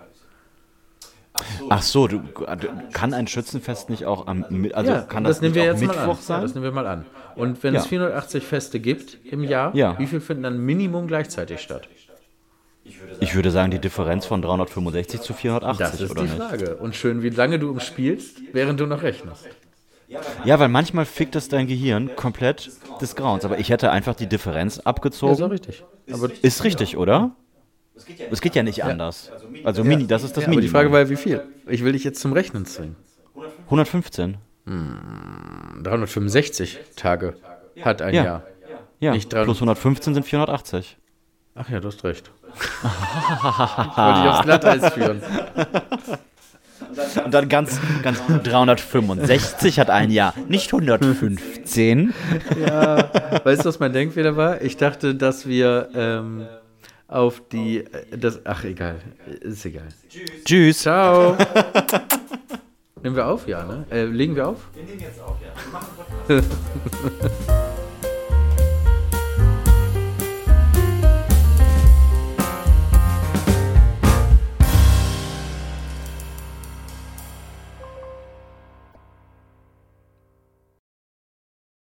Ach so, du, du, kann ein Schützenfest nicht auch am also ja, kann das, das, nehmen nicht wir auch jetzt mal Mittwoch an. Ja, sein? das nehmen wir mal an. Und wenn Ja. es 480 Feste gibt im Jahr, Ja. wie viel finden dann Minimum gleichzeitig statt? ich würde sagen, die Differenz von 365 zu 480 Das ist oder die nicht? Frage. Und schön, wie lange du umspielst, während du noch rechnest. Ja, weil manchmal fickt es dein Gehirn komplett des Grauens, aber ich hätte einfach die Differenz Ja, abgezogen. ist auch richtig. Aber, Ist richtig, oder? Es geht ja nicht anders. Also Mini, das ist das ja, aber Mini. die Frage war ja, wie viel? Ich will dich jetzt zum Rechnen zwingen. 115. 365 Tage hat ein Ja. Jahr. Ja, Nicht plus 115 sind 480. Ach ja, du hast recht. <laughs> ich wollte dich aufs Glatteis führen. <laughs> Und dann ganz, ganz 365 hat ein Jahr, nicht 115. Weißt du, was mein Denkfehler war? Ich dachte, dass wir ähm, auf die. äh, Das, ach, egal. Ist egal. Tschüss. Ciao. Nehmen wir auf, ja, ne? Äh, legen wir auf? Wir nehmen jetzt auf, ja. <laughs>